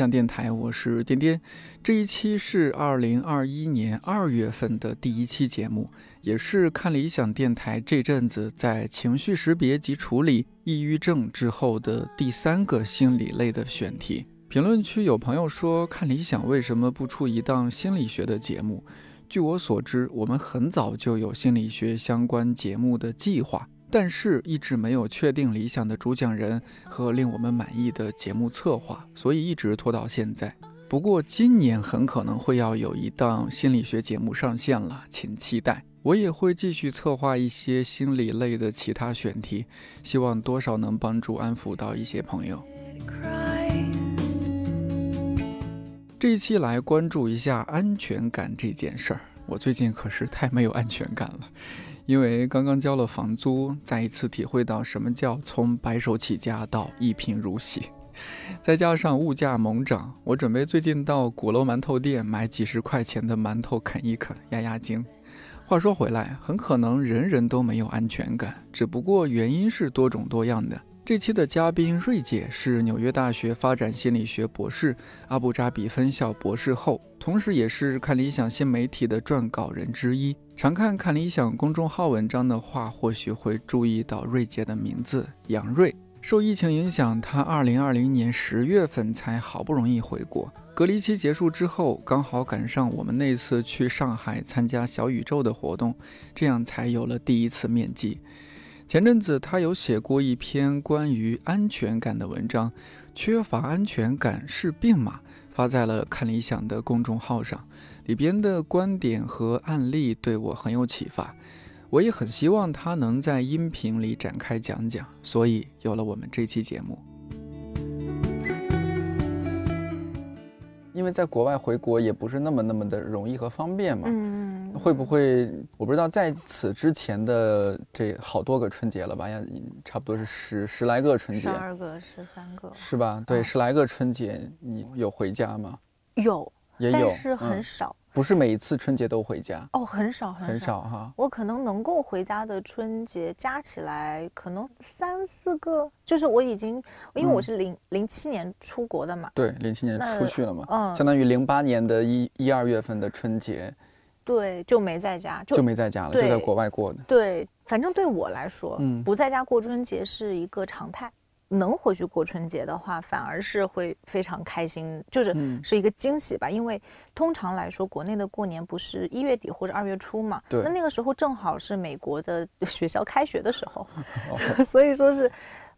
想电台，我是颠颠。这一期是二零二一年二月份的第一期节目，也是看理想电台这阵子在情绪识别及处理抑郁症之后的第三个心理类的选题。评论区有朋友说，看理想为什么不出一档心理学的节目？据我所知，我们很早就有心理学相关节目的计划。但是，一直没有确定理想的主讲人和令我们满意的节目策划，所以一直拖到现在。不过，今年很可能会要有一档心理学节目上线了，请期待。我也会继续策划一些心理类的其他选题，希望多少能帮助安抚到一些朋友。这一期来关注一下安全感这件事儿，我最近可是太没有安全感了。因为刚刚交了房租，再一次体会到什么叫从白手起家到一贫如洗，再加上物价猛涨，我准备最近到鼓楼馒头店买几十块钱的馒头啃一啃，压压惊。话说回来，很可能人人都没有安全感，只不过原因是多种多样的。这期的嘉宾瑞姐是纽约大学发展心理学博士、阿布扎比分校博士后，同时也是看理想新媒体的撰稿人之一。常看看理想公众号文章的话，或许会注意到瑞姐的名字杨瑞。受疫情影响，她2020年十月份才好不容易回国，隔离期结束之后，刚好赶上我们那次去上海参加小宇宙的活动，这样才有了第一次面基。前阵子，他有写过一篇关于安全感的文章，缺乏安全感是病吗？发在了看理想的公众号上，里边的观点和案例对我很有启发，我也很希望他能在音频里展开讲讲，所以有了我们这期节目。因为在国外回国也不是那么那么的容易和方便嘛。嗯会不会？我不知道，在此之前的这好多个春节了吧？呀，差不多是十十来个春节，十二个、十三个，是吧？对，十来个春节，你有回家吗？有，也有，但是很少。不是每一次春节都回家哦，很少很少哈。我可能能够回家的春节加起来可能三四个，就是我已经，因为我是零零七年出国的嘛，对，零七年出去了嘛，嗯，相当于零八年的一一二月份的春节。对，就没在家，就没在家了，就在国外过的。对，反正对我来说，嗯，不在家过春节是一个常态。能回去过春节的话，反而是会非常开心，就是是一个惊喜吧。因为通常来说，国内的过年不是一月底或者二月初嘛？对。那那个时候正好是美国的 学校开学的时候 所以说是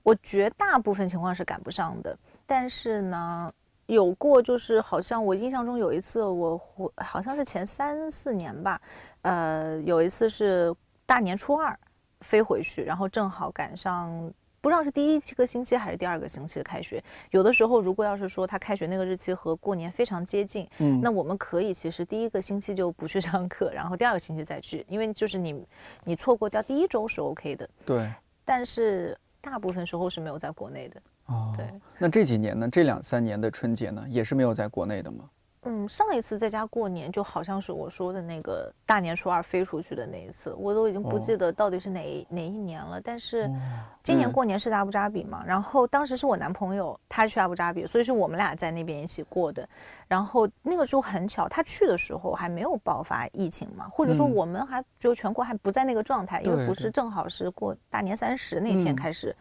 我绝大部分情况是赶不上的。但是呢。有过，就是好像我印象中有一次，我回好像是前三四年吧，呃，有一次是大年初二飞回去，然后正好赶上不知道是第一个星期还是第二个星期的开学。有的时候，如果要是说他开学那个日期和过年非常接近，嗯，那我们可以其实第一个星期就不去上课，然后第二个星期再去，因为就是你你错过掉第一周是 OK 的。对，但是大部分时候是没有在国内的。哦，对，那这几年呢？这两三年的春节呢，也是没有在国内的吗？嗯，上一次在家过年，就好像是我说的那个大年初二飞出去的那一次，我都已经不记得到底是哪哪一年了。但是今年过年是在阿布扎比嘛，然后当时是我男朋友他去阿布扎比，所以是我们俩在那边一起过的。然后那个时候很巧，他去的时候还没有爆发疫情嘛，或者说我们还就全国还不在那个状态，因为不是正好是过大年三十那天开始。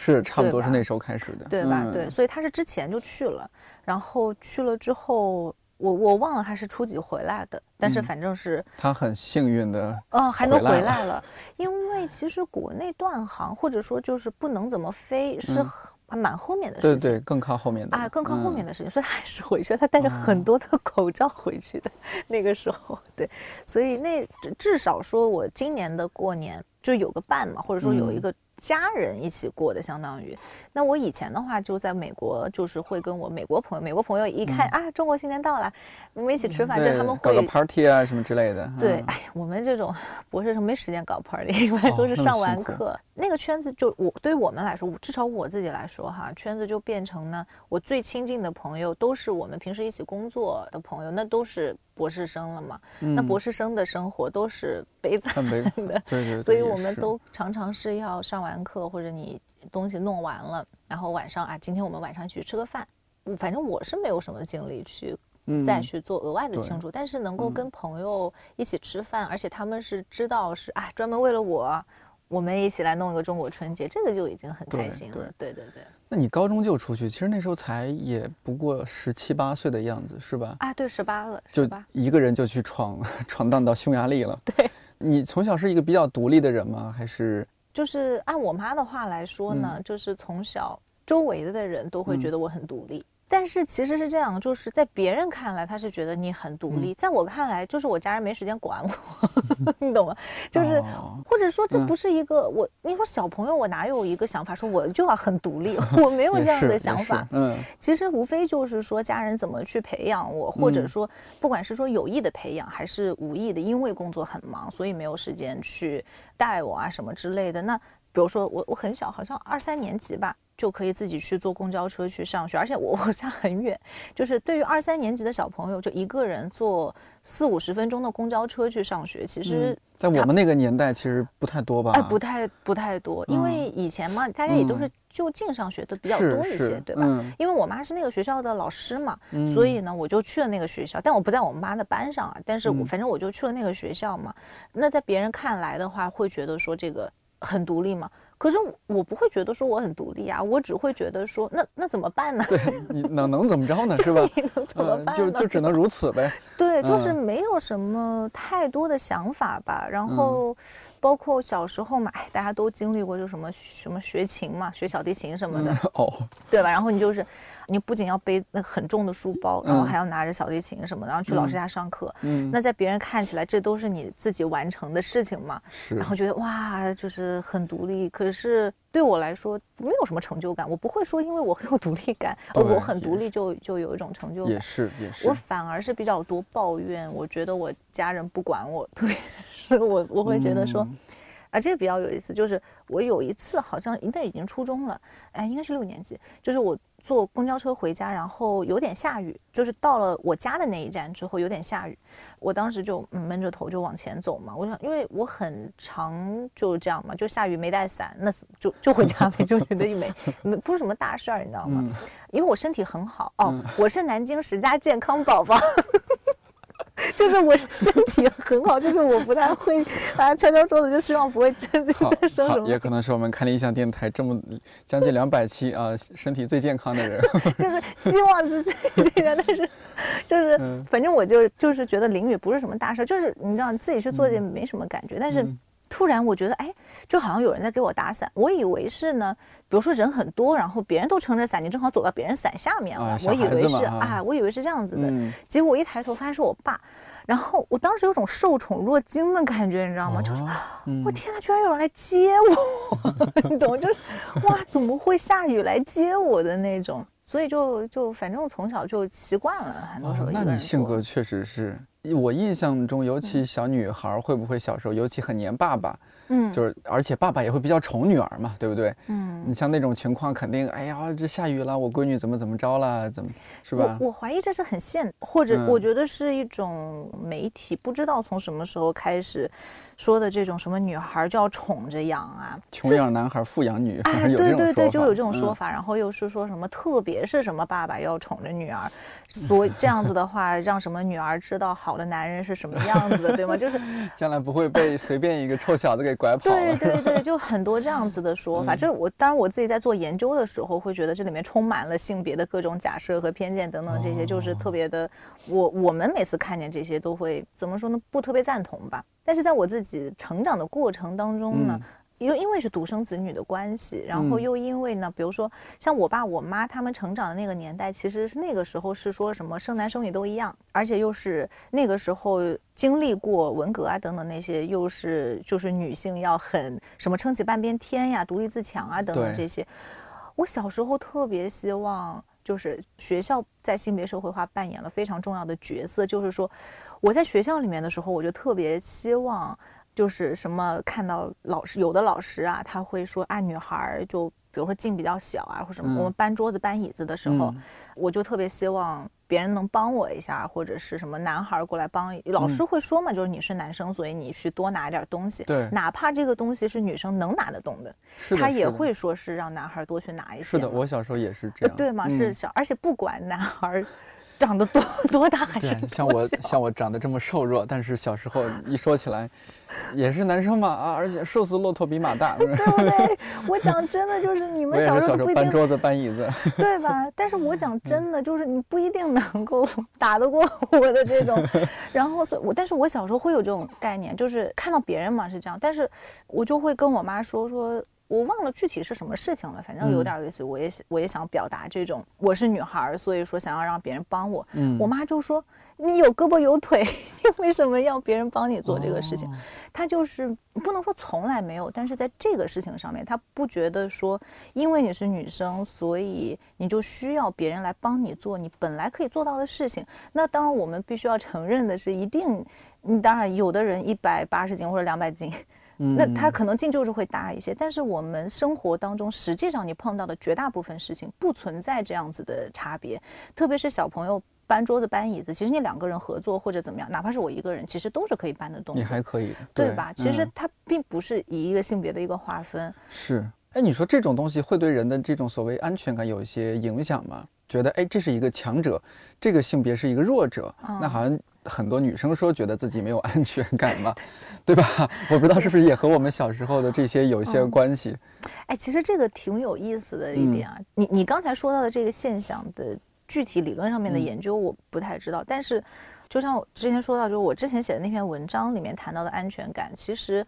是差不多是那时候开始的，对吧？对，所以他是之前就去了，然后去了之后，我我忘了他是初几回来的，但是反正是他很幸运的，嗯，还能回来了。因为其实国内断航或者说就是不能怎么飞，是蛮后面的事情，对对，更靠后面的啊，更靠后面的事情，所以他还是回去，他带着很多的 口罩回去的那个时候，对，所以那至少说我今年的过年就有个伴嘛，或者说有一个。家人一起过的，相当于。那我以前的话，就在美国，就是会跟我美国朋友，美国朋友一看啊，中国新年到了，我们一起吃饭，就他们会搞个 party 啊什么之类的。对，哎，我们这种博士生没时间搞 party，一般都是上完课。那个圈子就我对于我们来说，至少我自己来说哈，圈子就变成呢，我最亲近的朋友都是我们平时一起工作的朋友，那都是博士生了嘛。那博士生的生活都是悲惨的，对对。所以我们都常常是要上完课或者你东西弄完了。然后晚上啊，今天我们晚上去吃个饭，反正我是没有什么精力去再去做额外的庆祝，但是能够跟朋友一起吃饭，而且他们是知道是啊，专门为了我，我们一起来弄一个中国春节，这个就已经很开心了。对对对。那你高中就出去，其实那时候才也不过十七八岁的样子，是吧？啊，对，十八了，就一个人就去闯 闯荡到匈牙利了。对，你从小是一个比较独立的人吗？还是？就是按我妈的话来说呢，就是从小周围的人都会觉得我很独立。但是其实是这样，就是在别人看来，他是觉得你很独立；在我看来，就是我家人没时间管我，你懂吗？就是，或者说这不是一个我，你说小朋友，我哪有一个想法说我就要很独立？我没有这样的想法。嗯，其实无非就是说家人怎么去培养我，或者说不管是说有意的培养还是无意的，因为工作很忙，所以没有时间去带我啊什么之类的。那比如说我我很小，好像二三年级吧。就可以自己去坐公交车去上学，而且我 我家很远，就是对于二三年级的小朋友，就一个人坐四五十分钟的公交车去上学，其实，在我们那个年代其实不太多吧？哎，不太不太多，因为以前嘛，大家也都是就近上学的比较多一些，对吧？因为我妈是那个学校的老师嘛，所以呢，我就去了那个学校，但我不在我们妈的班上啊，但是我反正我就去了那个学校嘛。那在别人看来的话，会觉得说这个很独立嘛。可是我不会觉得说我很独立啊，我只会觉得说那那怎么办呢？对你能能怎么着呢？是吧？你能怎么办？就就只能如此呗。对，就是没有什么太多的想法吧。然后，包括小时候嘛，哎，大家都经历过，就什么什么学琴嘛，学小提琴什么的，哦，对吧？然后你就是。你不仅要背那很重的书包，然后还要拿着小提琴什么，然后去老师家上课。嗯，那在别人看起来，这都是你自己完成的事情嘛？是。然后觉得哇，就是很独立。可是对我来说，没有什么成就感。我不会说，因为我很有独立感，我很独立就就有一种成就感。也是也是。我反而是比较多抱怨，我觉得我家人不管我，特别是我我会觉得说。啊，这个比较有意思，就是我有一次好像应该已经初中了，哎，应该是六年级，就是我坐公交车回家，然后有点下雨，就是到了我家的那一站之后有点下雨，我当时就闷着头就往前走嘛，我想，因为我很常就是这样嘛，就下雨没带伞，那就就回家呗，就觉得没没不是什么大事儿，你知道吗？因为我身体很好哦，我是南京十佳健康宝宝。就是我身体很好，就是我不太会啊敲敲桌子，就希望不会真的在生什么。也可能是我们看理想电台这么将近两百期啊，身体最健康的人。就是希望是这个，但是就是反正我就就是觉得淋雨不是什么大事，就是你知道自己去做这没什么感觉，但是。突然，我觉得哎，就好像有人在给我打伞。我以为是呢，比如说人很多，然后别人都撑着伞，你正好走到别人伞下面了。我以为是啊，我以为是这样子的。结果我一抬头，发现是我爸。然后我当时有种受宠若惊的感觉，你知道吗？就是我天哪，居然有人来接我，你懂？就是哇，怎么会下雨来接我的那种？所以就就反正我从小就习惯了，很多时候。那你性格确实是。我印象中，尤其小女孩会不会小时候尤其很黏爸爸？嗯，就是而且爸爸也会比较宠女儿嘛，对不对？嗯，你像那种情况，肯定哎呀，这下雨了，我闺女怎么怎么着了，怎么是吧？我怀疑这是很现，或者我觉得是一种媒体不知道从什么时候开始。说的这种什么女孩就要宠着养啊，穷养男孩富养女，哎，对对对，就有这种说法。然后又是说什么，特别是什么爸爸要宠着女儿，所以这样子的话，让什么女儿知道好的男人是什么样子的，对吗？就是将来不会被随便一个臭小子给拐跑。对对对，就很多这样子的说法。就是我当然我自己在做研究的时候，会觉得这里面充满了性别的各种假设和偏见等等，这些就是特别的。我我们每次看见这些都会怎么说呢？不特别赞同吧。但是在我自己成长的过程当中呢，又因为是独生子女的关系，然后又因为呢，比如说像我爸我妈他们成长的那个年代，其实是那个时候是说什么生男生女都一样，而且又是那个时候经历过文革啊等等那些，又是就是女性要很什么撑起半边天呀，独立自强啊等等这些。我小时候特别希望，就是学校在性别社会化扮演了非常重要的角色，就是说。我在学校里面的时候，我就特别希望，就是什么看到老师有的老师啊，他会说啊，女孩就比比如说劲比较小啊，或什么，我们搬桌子搬椅子的时候，我就特别希望别人能帮我一下，或者是什么男孩过来帮。老师会说嘛，就是你是男生，所以你去多拿点东西。对，哪怕这个东西是女生能拿得动的，他也会说是让男孩多去拿一些。是的，我小时候也是这样。对嘛？是小，而且不管男孩。长得多 多大还是像我像我长得这么瘦弱，但是小时候 一说起来，也是男生嘛啊，而且瘦死骆驼比马大，对 不对？我讲真的，就是你们小时候搬桌子搬椅子，对吧？但是我讲真的，就是你不一定能够打得过我的这种。然后，所以我但是我小时候会有这种概念，就是看到别人嘛是这样，但是我就会跟我妈说说。我忘了具体是什么事情了，反正有点类似于，我也我也想表达这种，我是女孩，所以说想要让别人帮我。嗯，我妈就说你有胳膊有腿，你为什么要别人帮你做这个事情？她就是不能说从来没有，但是在这个事情上面，她不觉得说因为你是女生，所以你就需要别人来帮你做你本来可以做到的事情。那当然，我们必须要承认的是，一定，你当然有的人一百八十斤或者两百斤。那他可能劲就是会大一些，但是我们生活当中，实际上你碰到的绝大部分事情不存在这样子的差别，特别是小朋友搬桌子、搬椅子，其实你两个人合作或者怎么样，哪怕是我一个人，其实都是可以搬得动。你还可以，对吧？其实它并不是以一个性别的一个划分。是，哎，你说这种东西会对人的这种所谓安全感有一些影响吗？觉得哎，这是一个强者，这个性别是一个弱者，那好像。很多女生说觉得自己没有安全感嘛，对吧？我不知道是不是也和我们小时候的这些有一些关系。哎，其实这个挺有意思的一点啊。你你刚才说到的这个现象的具体理论上面的研究我不太知道，但是就像我之前说到，就是我之前写的那篇文章里面谈到的安全感，其实。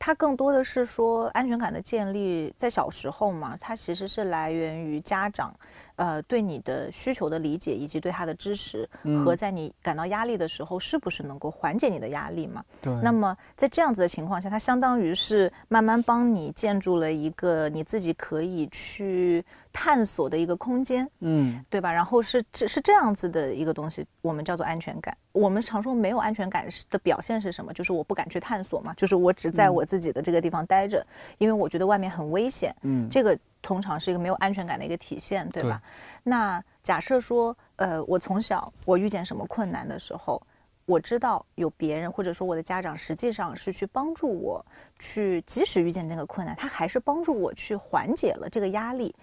它更多的是说安全感的建立，在小时候嘛，它其实是来源于家长，呃，对你的需求的理解以及对他的支持，和在你感到压力的时候，是不是能够缓解你的压力嘛？对。那么在这样子的情况下，它相当于是慢慢帮你建筑了一个你自己可以去。探索的一个空间，嗯，对吧？然后是这是这样子的一个东西，我们叫做安全感。我们常说没有安全感的表现是什么？就是我不敢去探索嘛，就是我只在我自己的这个地方待着，因为我觉得外面很危险。嗯，这个通常是一个没有安全感的一个体现，对吧？那假设说，呃，我从小我遇见什么困难的时候。我知道有别人，或者说我的家长，实际上是去帮助我，去即使遇见这个困难，他还是帮助我去缓解了这个压力，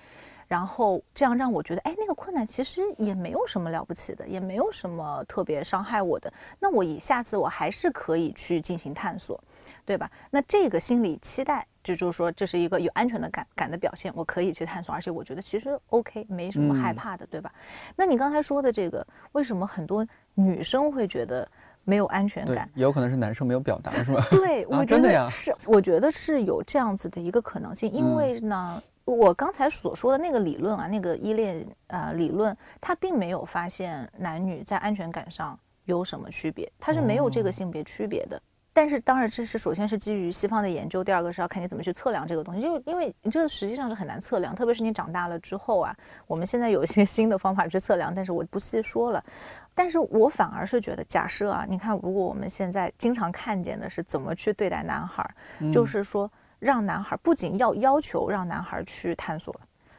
然后这样让我觉得，哎，那个困难其实也没有什么了不起的，也没有什么特别伤害我的。那我以下次我还是可以去进行探索，对吧？那这个心理期待，就就是说这是一个有安全的感感的表现，我可以去探索，而且我觉得其实 OK，没什么害怕的，对吧？那你刚才说的这个，为什么很多？女生会觉得没有安全感，有可能是男生没有表达，是吧？对，我真的呀是，我觉得是有这样子的一个可能性。因为呢，我刚才所说的那个理论啊，那个依恋啊理论，它并没有发现男女在安全感上有什么区别，它是没有这个性别区别的。但是当然，这是首先是基于西方的研究，第二个是要看你怎么去测量这个东西。就因为你这个实际上是很难测量，特别是你长大了之后啊，我们现在有一些 新的方法去测量，但是我不细说了。但是我反而是觉得，假设啊，你看，如果我们现在经常看见的是怎么去对待男孩，就是说让男孩不仅要要求让男孩去探索。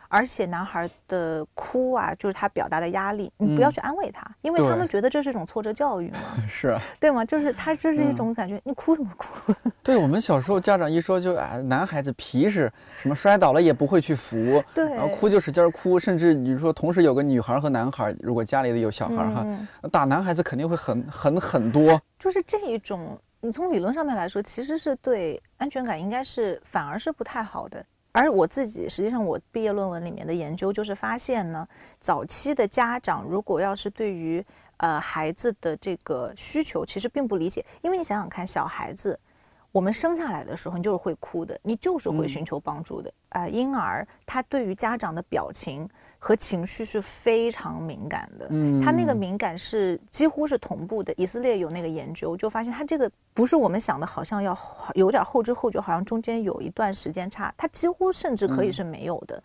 而且男孩的哭啊，就是他表达的压力，你不要去安慰他，因为他们觉得这是一种挫折教育嘛，是啊，对吗？就是他这是一种感觉，你哭什么哭？对我们小时候家长一说就啊，男孩子皮实，什么摔倒了也不会去扶，对，然后哭就使劲哭，甚至你说同时有个女孩和男孩，如果家里的有小孩哈，打男孩子肯定会很很很多，就是这一种，你从理论上面来说，其实是对安全感应该是反而是不太好的。而我自己，实际上我毕业论文里面的研究就是发现呢，早期的家长如果要是对于呃孩子的这个需求其实并不理解，因为你想想看，小孩子我们生下来的时候你就是会哭的，你就是会寻求帮助的啊，婴儿他对于家长的表情。和情绪是非常敏感的，嗯，他那个敏感是几乎是同步的。以色列有那个研究，就发现他这个不是我们想的，好像要有点后知后觉，好像中间有一段时间差，他几乎甚至可以是没有的，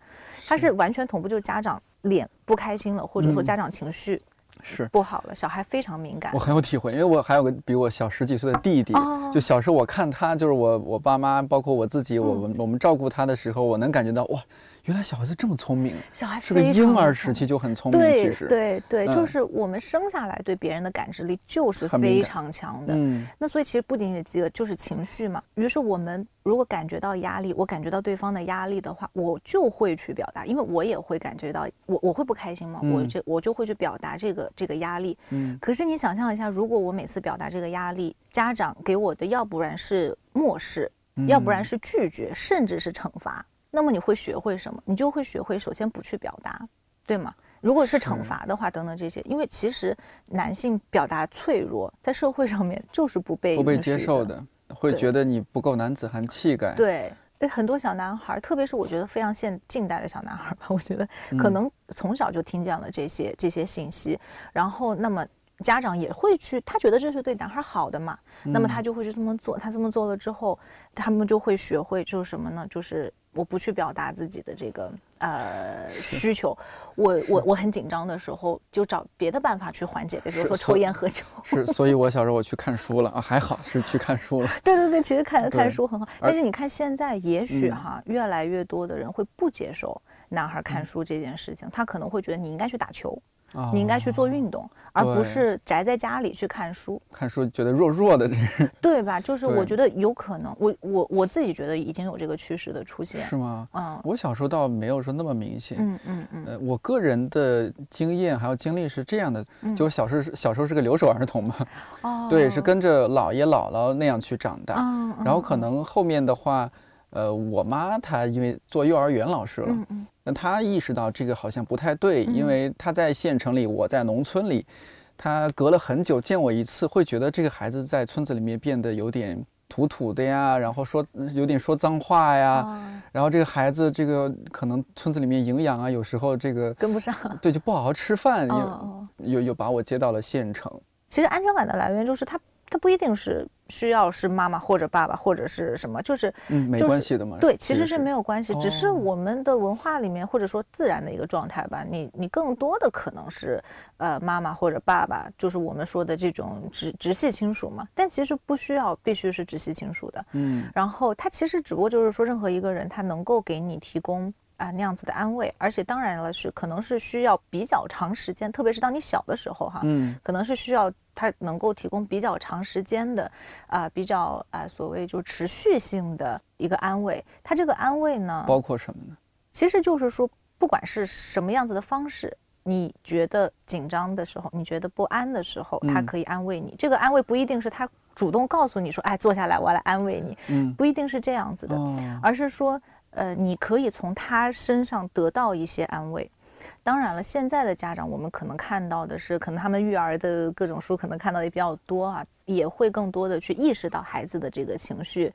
他是完全同步，就是家长脸不开心了，或者说家长情绪是不好了，小孩非常敏感。我很有体会，因为我还有个比我小十几岁的弟弟，就小时候我看他，就是我我爸妈包括我自己，我们我们照顾他的时候，我能感觉到哇。原来小孩子这么聪明，小孩是个婴儿时期就很聪明。对对对，就是我们生下来对别人的感知力就是非常强的。嗯，那所以其实不仅仅是饥饿，就是情绪嘛。于是我们如果感觉到压力，我感觉到对方的压力的话，我就会去表达，因为我也会感觉到我我会不开心吗？我就我就会去表达这个这个压力。嗯，可是你想象一下，如果我每次表达这个压力，家长给我的要不然是漠视，要不然是拒绝，甚至是惩罚。那么你会学会什么？你就会学会首先不去表达，对吗？如果是惩罚的话，等等这些，因为其实男性表达脆弱，在社会上面就是不被不被接受的，会觉得你不够男子汉气概。对，很多小男孩，特别是我觉得非常现近代的小男孩吧，我觉得可能从小就听见了这些这些信息，然后那么家长也会去，他觉得这是对男孩好的嘛，那么他就会去这么做。他这么做了之后，他们就会学会就是什么呢？就是。我不去表达自己的这个呃需求，我我我很紧张的时候，就找别的办法去缓解，比如说抽烟喝酒。是，所以我小时候我去看书了啊，还好是去看书了。对对对，其实看看书很好，但是你看现在，也许哈，越来越多的人会不接受男孩看书这件事情，他可能会觉得你应该去打球。你应该去做运动，而不是宅在家里去看书。看书觉得弱弱的，这对吧？就是我觉得有可能，我我我自己觉得已经有这个趋势的出现。是吗？嗯，我小时候倒没有说那么明显。嗯嗯嗯。呃，我个人的经验还有经历是这样的，就我小时候小时候是个留守儿童嘛。哦。对，是跟着姥爷姥姥那样去长大。嗯。然后可能后面的话，呃，我妈她因为做幼儿园老师了。嗯嗯。那她意识到这个好像不太对，因为她在县城里，我在农村里，她隔了很久见我一次，会觉得这个孩子在村子里面变得有点土土的呀，然后说有点说脏话呀，然后这个孩子这个可能村子里面营养啊，有时候这个跟不上，对，就不好好吃饭，又又又把我接到了县城。其实安全感的来源就是他。他不一定是需要是妈妈或者爸爸或者是什么，就是嗯没关系的嘛。对，其实是没有关系，只是我们的文化里面或者说自然的一个状态吧。你你更多的可能是呃妈妈或者爸爸，就是我们说的这种直直系亲属嘛。但其实不需要必须是直系亲属的。嗯。然后他其实只不过就是说，任何一个人他能够给你提供。啊，那样子的安慰，而且当然了，是可能是需要比较长时间，特别是当你小的时候哈，嗯，可能是需要他能够提供比较长时间的，啊，比较啊，所谓就持续性的一个安慰。他这个安慰呢，包括什么呢？其实就是说，不管是什么样子的方式，你觉得紧张的时候，你觉得不安的时候，他可以安慰你。这个安慰不一定是他主动告诉你说，哎，坐下来，我来安慰你，嗯，不一定是这样子的，而是说。呃，你可以从他身上得到一些安慰。当然了，现在的家长，我们可能看到的是，可能他们育儿的各种书，可能看到的也比较多啊，也会更多的去意识到孩子的这个情绪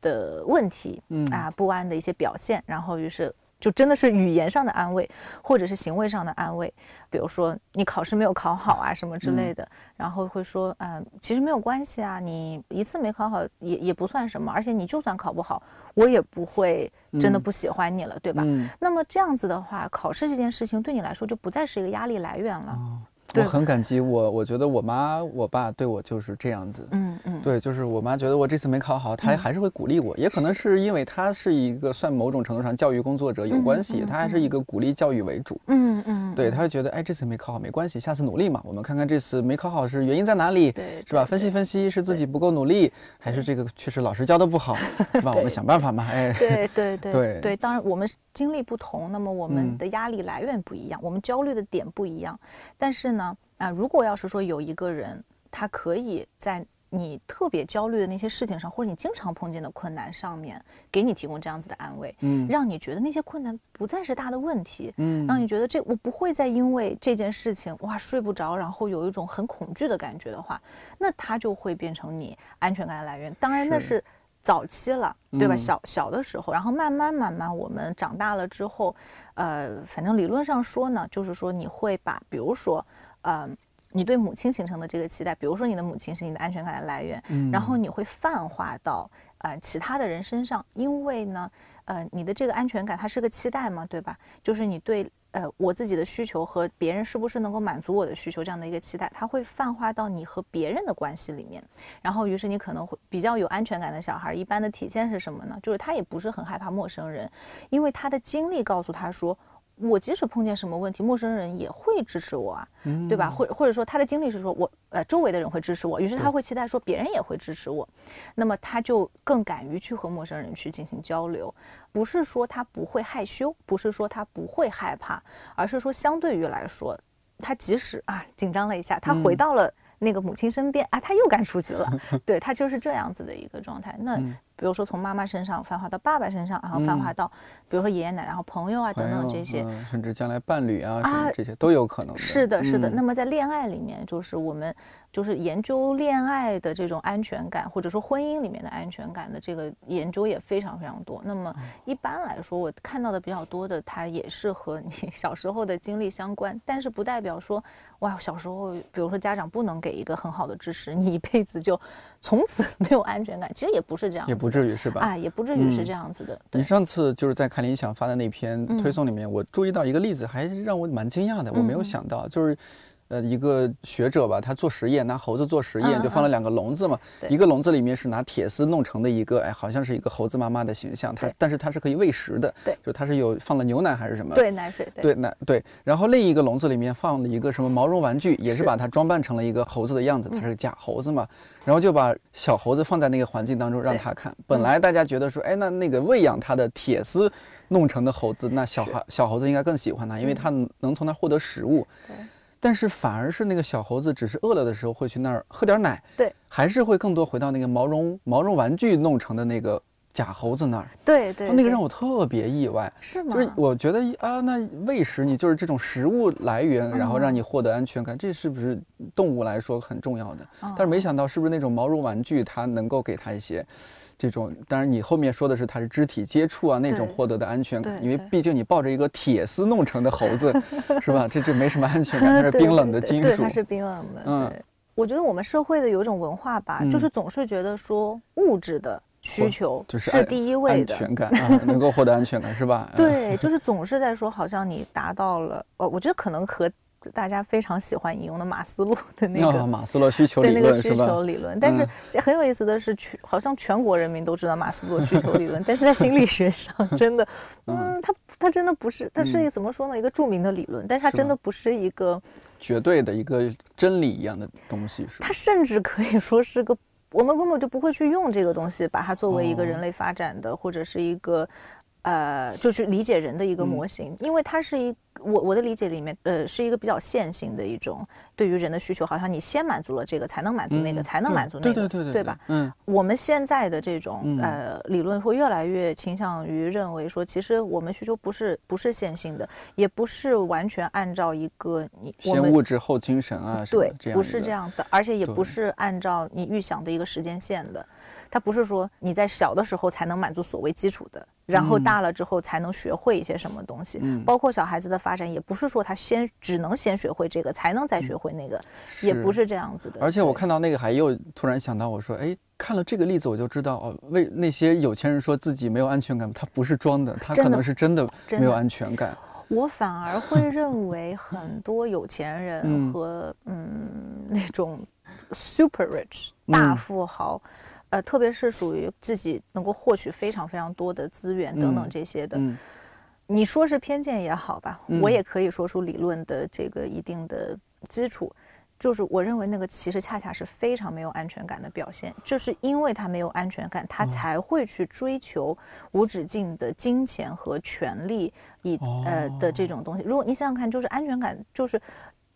的问题，嗯啊，不安的一些表现，然后于是。就真的是语言上的安慰，或者是行为上的安慰，比如说你考试没有考好啊什么之类的，然后会说，嗯，其实没有关系啊，你一次没考好也也不算什么，而且你就算考不好，我也不会真的不喜欢你了，对吧？那么这样子的话，考试这件事情对你来说就不再是一个压力来源了。我很感激我，我觉得我妈我爸对我就是这样子，嗯嗯，对，就是我妈觉得我这次没考好，她还是会鼓励我，也可能是因为她是一个算某种程度上教育工作者有关系，她还是一个鼓励教育为主，嗯嗯，对，她会觉得哎这次没考好没关系，下次努力嘛，我们看看这次没考好是原因在哪里，对，是吧？分析分析是自己不够努力，还是这个确实老师教的不好，是吧？我们想办法嘛，哎，对对对。对。对，当然我们经历不同，那么我们的压力来源不一样，我们焦虑的点不一样，但是呢。那如果要是说有一个人，他可以在你特别焦虑的那些事情上，或者你经常碰见的困难上面，给你提供这样子的安慰，嗯，让你觉得那些困难不再是大的问题，嗯，让你觉得这我不会再因为这件事情哇睡不着，然后有一种很恐惧的感觉的话，那他就会变成你安全感的来源。当然那是早期了，对吧？小小的时候，然后慢慢慢慢我们长大了之后，呃，反正理论上说呢，就是说你会把，比如说。呃，你对母亲形成的这个期待，比如说你的母亲是你的安全感的来源，嗯，然后你会泛化到呃其他的人身上，因为呢，呃，你的这个安全感它是个期待嘛，对吧？就是你对呃，我自己的需求和别人是不是能够满足我的需求这样的一个期待，它会泛化到你和别人的关系里面。然后，于是你可能会比较有安全感的小孩，一般的体现是什么呢？就是他也不是很害怕陌生人，因为他的经历告诉他说。我即使碰见什么问题，陌生人也会支持我啊，对吧？或或者说他的经历是说我呃周围的人会支持我，于是他会期待说别人也会支持我，那么他就更敢于去和陌生人去进行交流，不是说他不会害羞，不是说他不会害怕，而是说相对于来说，他即使啊紧张了一下，他回到了那个母亲身边啊，他又敢出去了，对他就是这样子的一个状态。那。比如说从妈妈身上泛化到爸爸身上，然后泛化到，比如说爷爷奶奶、然后朋友啊等等这些，甚至将来伴侣啊什么这些都有可能。是的，是的。那么在恋爱里面，就是我们就是研究恋爱的这种安全感，或者说婚姻里面的安全感的这个研究也非常非常多。那么一般来说，我看到的比较多的，它也是和你 小时候的经历相关，但是不代表说，哇，小时候比如说家长不能给一个很好的支持，你一辈子就 从此没有安全感。其实也不是这样。也不至于是吧？啊，也不至于是这样子的。你上次就是在看理想发的那篇推送里面，我注意到一个例子，还是让我蛮惊讶的。我没有想到，就是。呃，一个学者吧，他做实验，拿猴子做实验，就放了两个笼子嘛。一个笼子里面是拿铁丝弄成的一个，哎，好像是一个猴子妈妈的形象。它，但是它是可以喂食的。对，就它是有放了牛奶还是什么？对，奶水。对，奶对。然后另一个笼子里面放了一个什么毛绒玩具，也是把它装扮成了一个猴子的样子，它是假猴子嘛。然后就把小猴子放在那个环境当中让它看。本来大家觉得说，哎，那那个喂养它的铁丝弄成的猴子，那小孩小猴子应该更喜欢它，因为它能从那获得食物。对。但是反而是那个小猴子，只是饿了的时候会去那儿喝点奶，对，还是会更多回到那个毛绒毛绒玩具弄成的那个假猴子那儿，对对，那个让我特别意外，是吗？就是我觉得啊，那喂食你就是这种食物来源，然后让你获得安全感，这是不是动物来说很重要的？但是没想到是不是那种毛绒玩具，它能够给它一些。这种当然，你后面说的是它是肢体接触啊，那种获得的安全感，因为毕竟你抱着一个铁丝弄成的猴子，是吧？这这没什么安全感，它是冰冷的金属，对，它是冰冷的。嗯，我觉得我们社会的有一种文化吧，就是总是觉得说物质的需求是第一位的安全感，能够获得安全感是吧？对，就是总是在说，好像你达到了，哦，我觉得可能和。大家非常喜欢引用的马斯洛的那个 马斯洛需求理论，对那个需求理论。但是这很有意思的是，全好像全国人民都知道马斯洛需求理论，但是在心理学上，真的，嗯，它它真的不是，它是一怎么说呢？一个著名的理论，但是它真的不是一个绝对的一个真理一样的东西。是它甚至可以说是个，我们根本就不会去用这个东西，把它作为一个人类发展的或者是一个。呃，就是理解人的一个模型，因为它是一我我的理解里面，呃，是一个比较线性的一种对于人的需求，好像你先满足了这个，才能满足那个，才能满足那个，对对对，对吧？嗯，我们现在的这种呃理论会越来越倾向于认为说，其实我们需求不是不是线性的，也不是完全按照一个你先物质后精神啊，对，不是这样子，而且也不是按照你预想的一个时间线的。它不是说你在小的时候才能满足所谓基础的，然后大了之后才能学会一些什么东西。嗯，包括小孩子的发展，也不是说他先只能先学会这个，才能再学会那个，也不是这样子的。而且我看到那个，还又突然想到，我说，哎，看了这个例子，我就知道哦，为那些有钱人说自己没有安全感，他不是装的，他可能是真的没有安全感。我反而会认为，很多有钱人和嗯那种 super rich 大富豪。呃，特别是属于自己能够获取非常非常多的资源等等这些的，你说是偏见也好吧，我也可以说出理论的这个一定的基础，就是我认为那个其实恰恰是非常没有安全感的表现，就是因为他没有安全感，他才会去追求无止境的金钱和权利，以呃的这种东西。如果你想想看，就是安全感，就是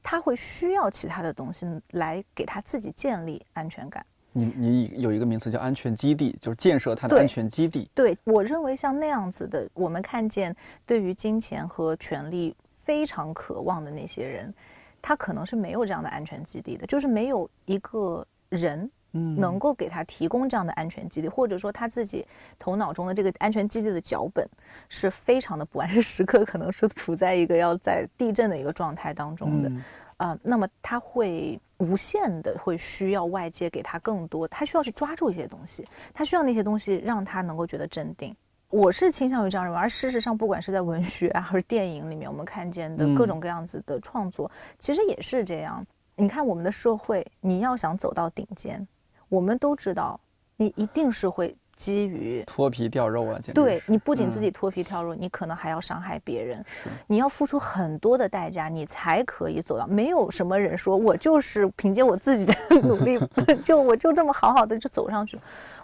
他会需要其他的东西来给他自己建立安全感。你你有一个名词叫安全基地，就是建设它的安全基地。对我认为像那样子的，我们看见对于金钱和权力非常渴望的那些人，他可能是没有这样的安全基地的，就是没有一个人能够给他提供这样的安全基地，或者说他自己头脑中的这个安全基地的脚本是非常的不安，是时刻可能是处在一个要在地震的一个状态当中的。啊，那么他会无限的会需要外界给他更多，他需要去抓住一些东西，他需要那些东西让他能够觉得镇定。我是倾向于这样认为，而事实上，不管是在文学啊，还是电影里面，我们看见的各种各样子的创作，其实也是这样。你看我们的社会，你要想走到顶尖，我们都知道，你一定是会。基于脱皮掉肉啊，对你不仅自己脱皮掉肉，你可能还要伤害别人，你要付出很多的代价，你才可以走到。没有什么人说我就是凭借我自己的努力，就我就这么好好的就走上去。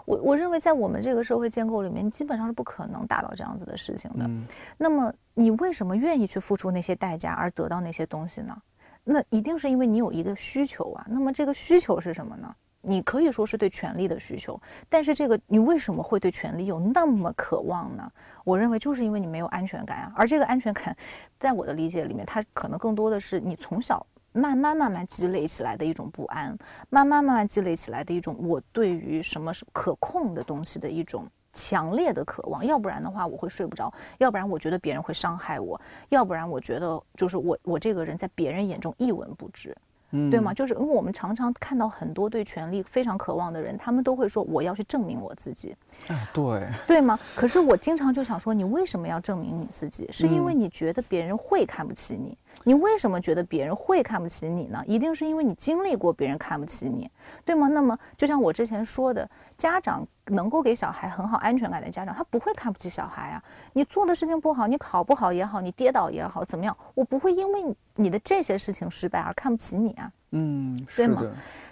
我我认为在我们这个社会建构里面，基本上是不可能达到这样子的事情的。那么你为什么愿意去付出那些代价而得到那些东西呢？那一定是因为你有一个需求啊。那么这个需求是什么呢？你可以说是对权力的需求，但是这个你为什么会对权力有那么渴望呢？我认为就是因为你没有安全感啊。而这个安全感，在我的理解里面，它可能更多的是你从小慢慢慢慢积累起来的一种不安，慢慢慢慢积累起来的一种我对于什么是可控的东西的一种强烈的渴望。要不然的话，我会睡不着；要不然我觉得别人会伤害我；要不然我觉得就是我我这个人在别人眼中一文不值。对吗？就是因为我们常常看到很多对权力非常渴望的人，他们都会说我要去证明我自己。对，对吗？可是我经常就想说，你为什么要证明你自己？是因为你觉得别人会看不起你？你为什么觉得别人会看不起你呢？一定是因为你经历过别人看不起你，对吗？那么就像我之前说的，家长能够给小孩很好安全感的家长，他不会看不起小孩啊。你做的事情不好，你考不好也好，你跌倒也好，怎么样？我不会因为你的这些事情失败而看不起你啊。嗯，对吗？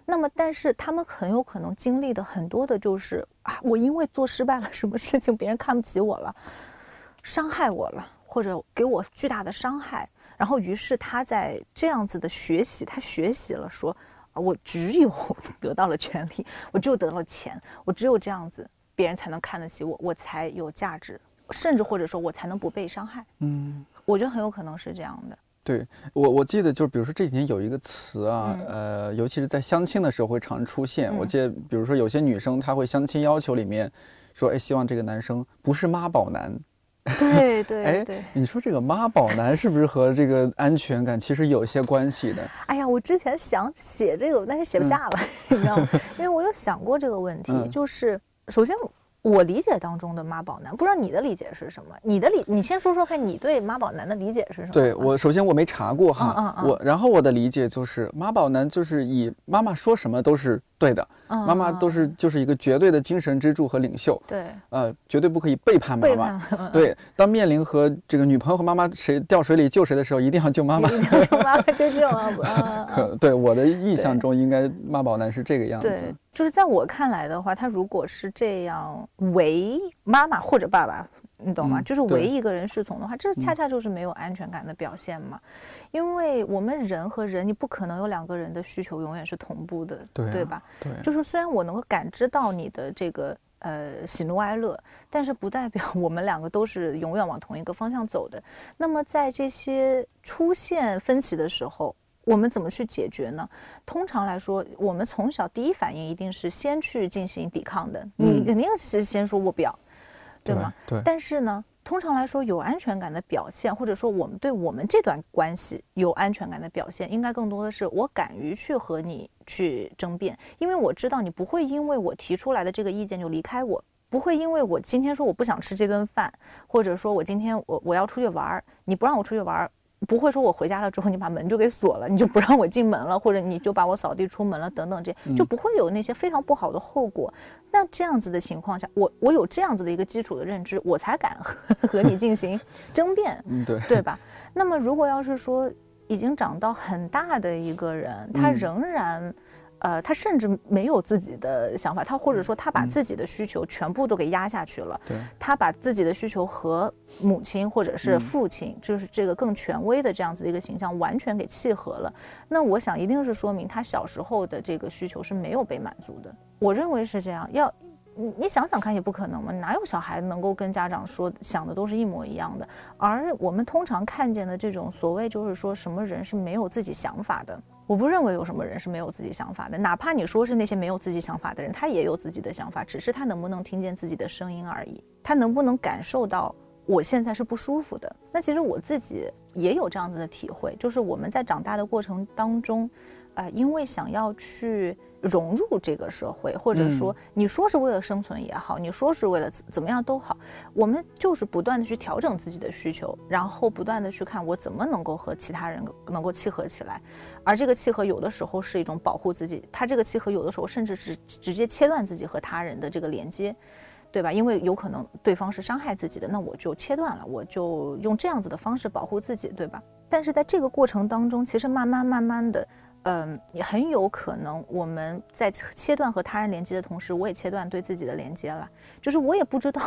那么，但是他们很有可能经历的很多的就是啊，我因为做失败了什么事情，别人看不起我了，伤害我了，或者给我巨大的伤害。然后，于是他在这样子的学习，他学习了说，我只有 得到了权利，我只有得到了钱，我只有这样子，别人才能看得起我，我才有价值，甚至或者说我才能不被伤害。嗯，我觉得很有可能是这样的。对我，我记得就是，比如说这几年有一个词啊，呃，尤其是在相亲的时候会常出现。我记得，比如说有些女生她会相亲要求里面说，哎，希望这个男生不是妈宝男。对对，哎，你说这个妈宝男是不是和这个安全感其实有一些关系的？哎呀，我之前想写这个，但是写不下了，你知道吗？因为我有想过这个问题，就是首先。我理解当中的妈宝男，不知道你的理解是什么？你的理，你先说说看，你对妈宝男的理解是什么？对我，首先我没查过哈，我然后我的理解就是妈宝男就是以妈妈说什么都是对的，妈妈都是就是一个绝对的精神支柱和领袖，对，呃，绝对不可以背叛妈妈，对，当面临和这个女朋友和妈妈谁掉水里救谁的时候，一定要救妈妈，救妈妈就这样子，可对我的印象中应该妈宝男是这个样子。就是在我看来的话，他如果是这样唯妈妈或者爸爸，你懂吗？就是唯一个人侍从的话，这恰恰就是没有安全感的表现嘛。因为我们人和人，你不可能有两个人的需求永远是同步的，对吧？对。就是虽然我能够感知到你的这个呃喜怒哀乐，但是不代表我们两个都是永远往同一个方向走的。那么在这些出现分歧的时候，我们怎么去解决呢？通常来说，我们从小第一反应一定是先去进行抵抗的。你肯定是先说我不要，对吗？对。但是呢，通常来说，有安全感的表现，或者说我们对我们这段关系有安全感的表现，应该更多的是我敢于去和你去争辩，因为我知道你不会因为我提出来的这个意见就离开我，不会因为我今天说我不想吃这顿饭，或者说我今天我我要出去玩，你不让我出去玩。不会说，我回家了之后，你把门就给锁了，你就不让我进门了，或者你就把我扫地出门了，等等，这就不会有那些非常不好的后果。那这样子的情况下，我我有这样子的一个基础的认知，我才敢和和你进行 争辩，对对吧？那么如果要是说已经长到很大的一个人，他仍然。呃，他甚至没有自己的想法，他或者说他把自己的需求全部都给压下去了。对，他把自己的需求和母亲或者是父亲，就是这个更权威的这样子的一个形象完全给契合了。那我想一定是说明他小时候的这个需求是没有被满足的。我认为是这样。要你你想想看，也不可能嘛，哪有小孩能够跟家长说想的都是一模一样的？而我们通常看见的这种所谓就是说什么人是没有自己想法的。我不认为有什么人是没有自己想法的，哪怕你说是那些没有自己想法的人，他也有自己的想法，只是他能不能听见自己的声音而已，他能不能感受到我现在是不舒服的？那其实我自己也有这样子的体会，就是我们在长大的过程当中，呃，因为想要去融入这个社会，或者说你说是为了生存也好，你说是为了怎么样都好，我们就是不断的去调整自己的需求，然后不断的去看我怎么能够和其他人能够契合起来，而这个契合有的时候是一种保护自己，它这个契合有的时候甚至是直接切断自己和他人的这个连接。对吧？因为有可能对方是伤害自己的，那我就切断了，我就用这样子的方式保护自己，对吧？但是在这个过程当中，其实慢慢慢慢的，嗯，也很有可能我们在切断和他人连接的同时，我也切断对自己的连接了。就是我也不知道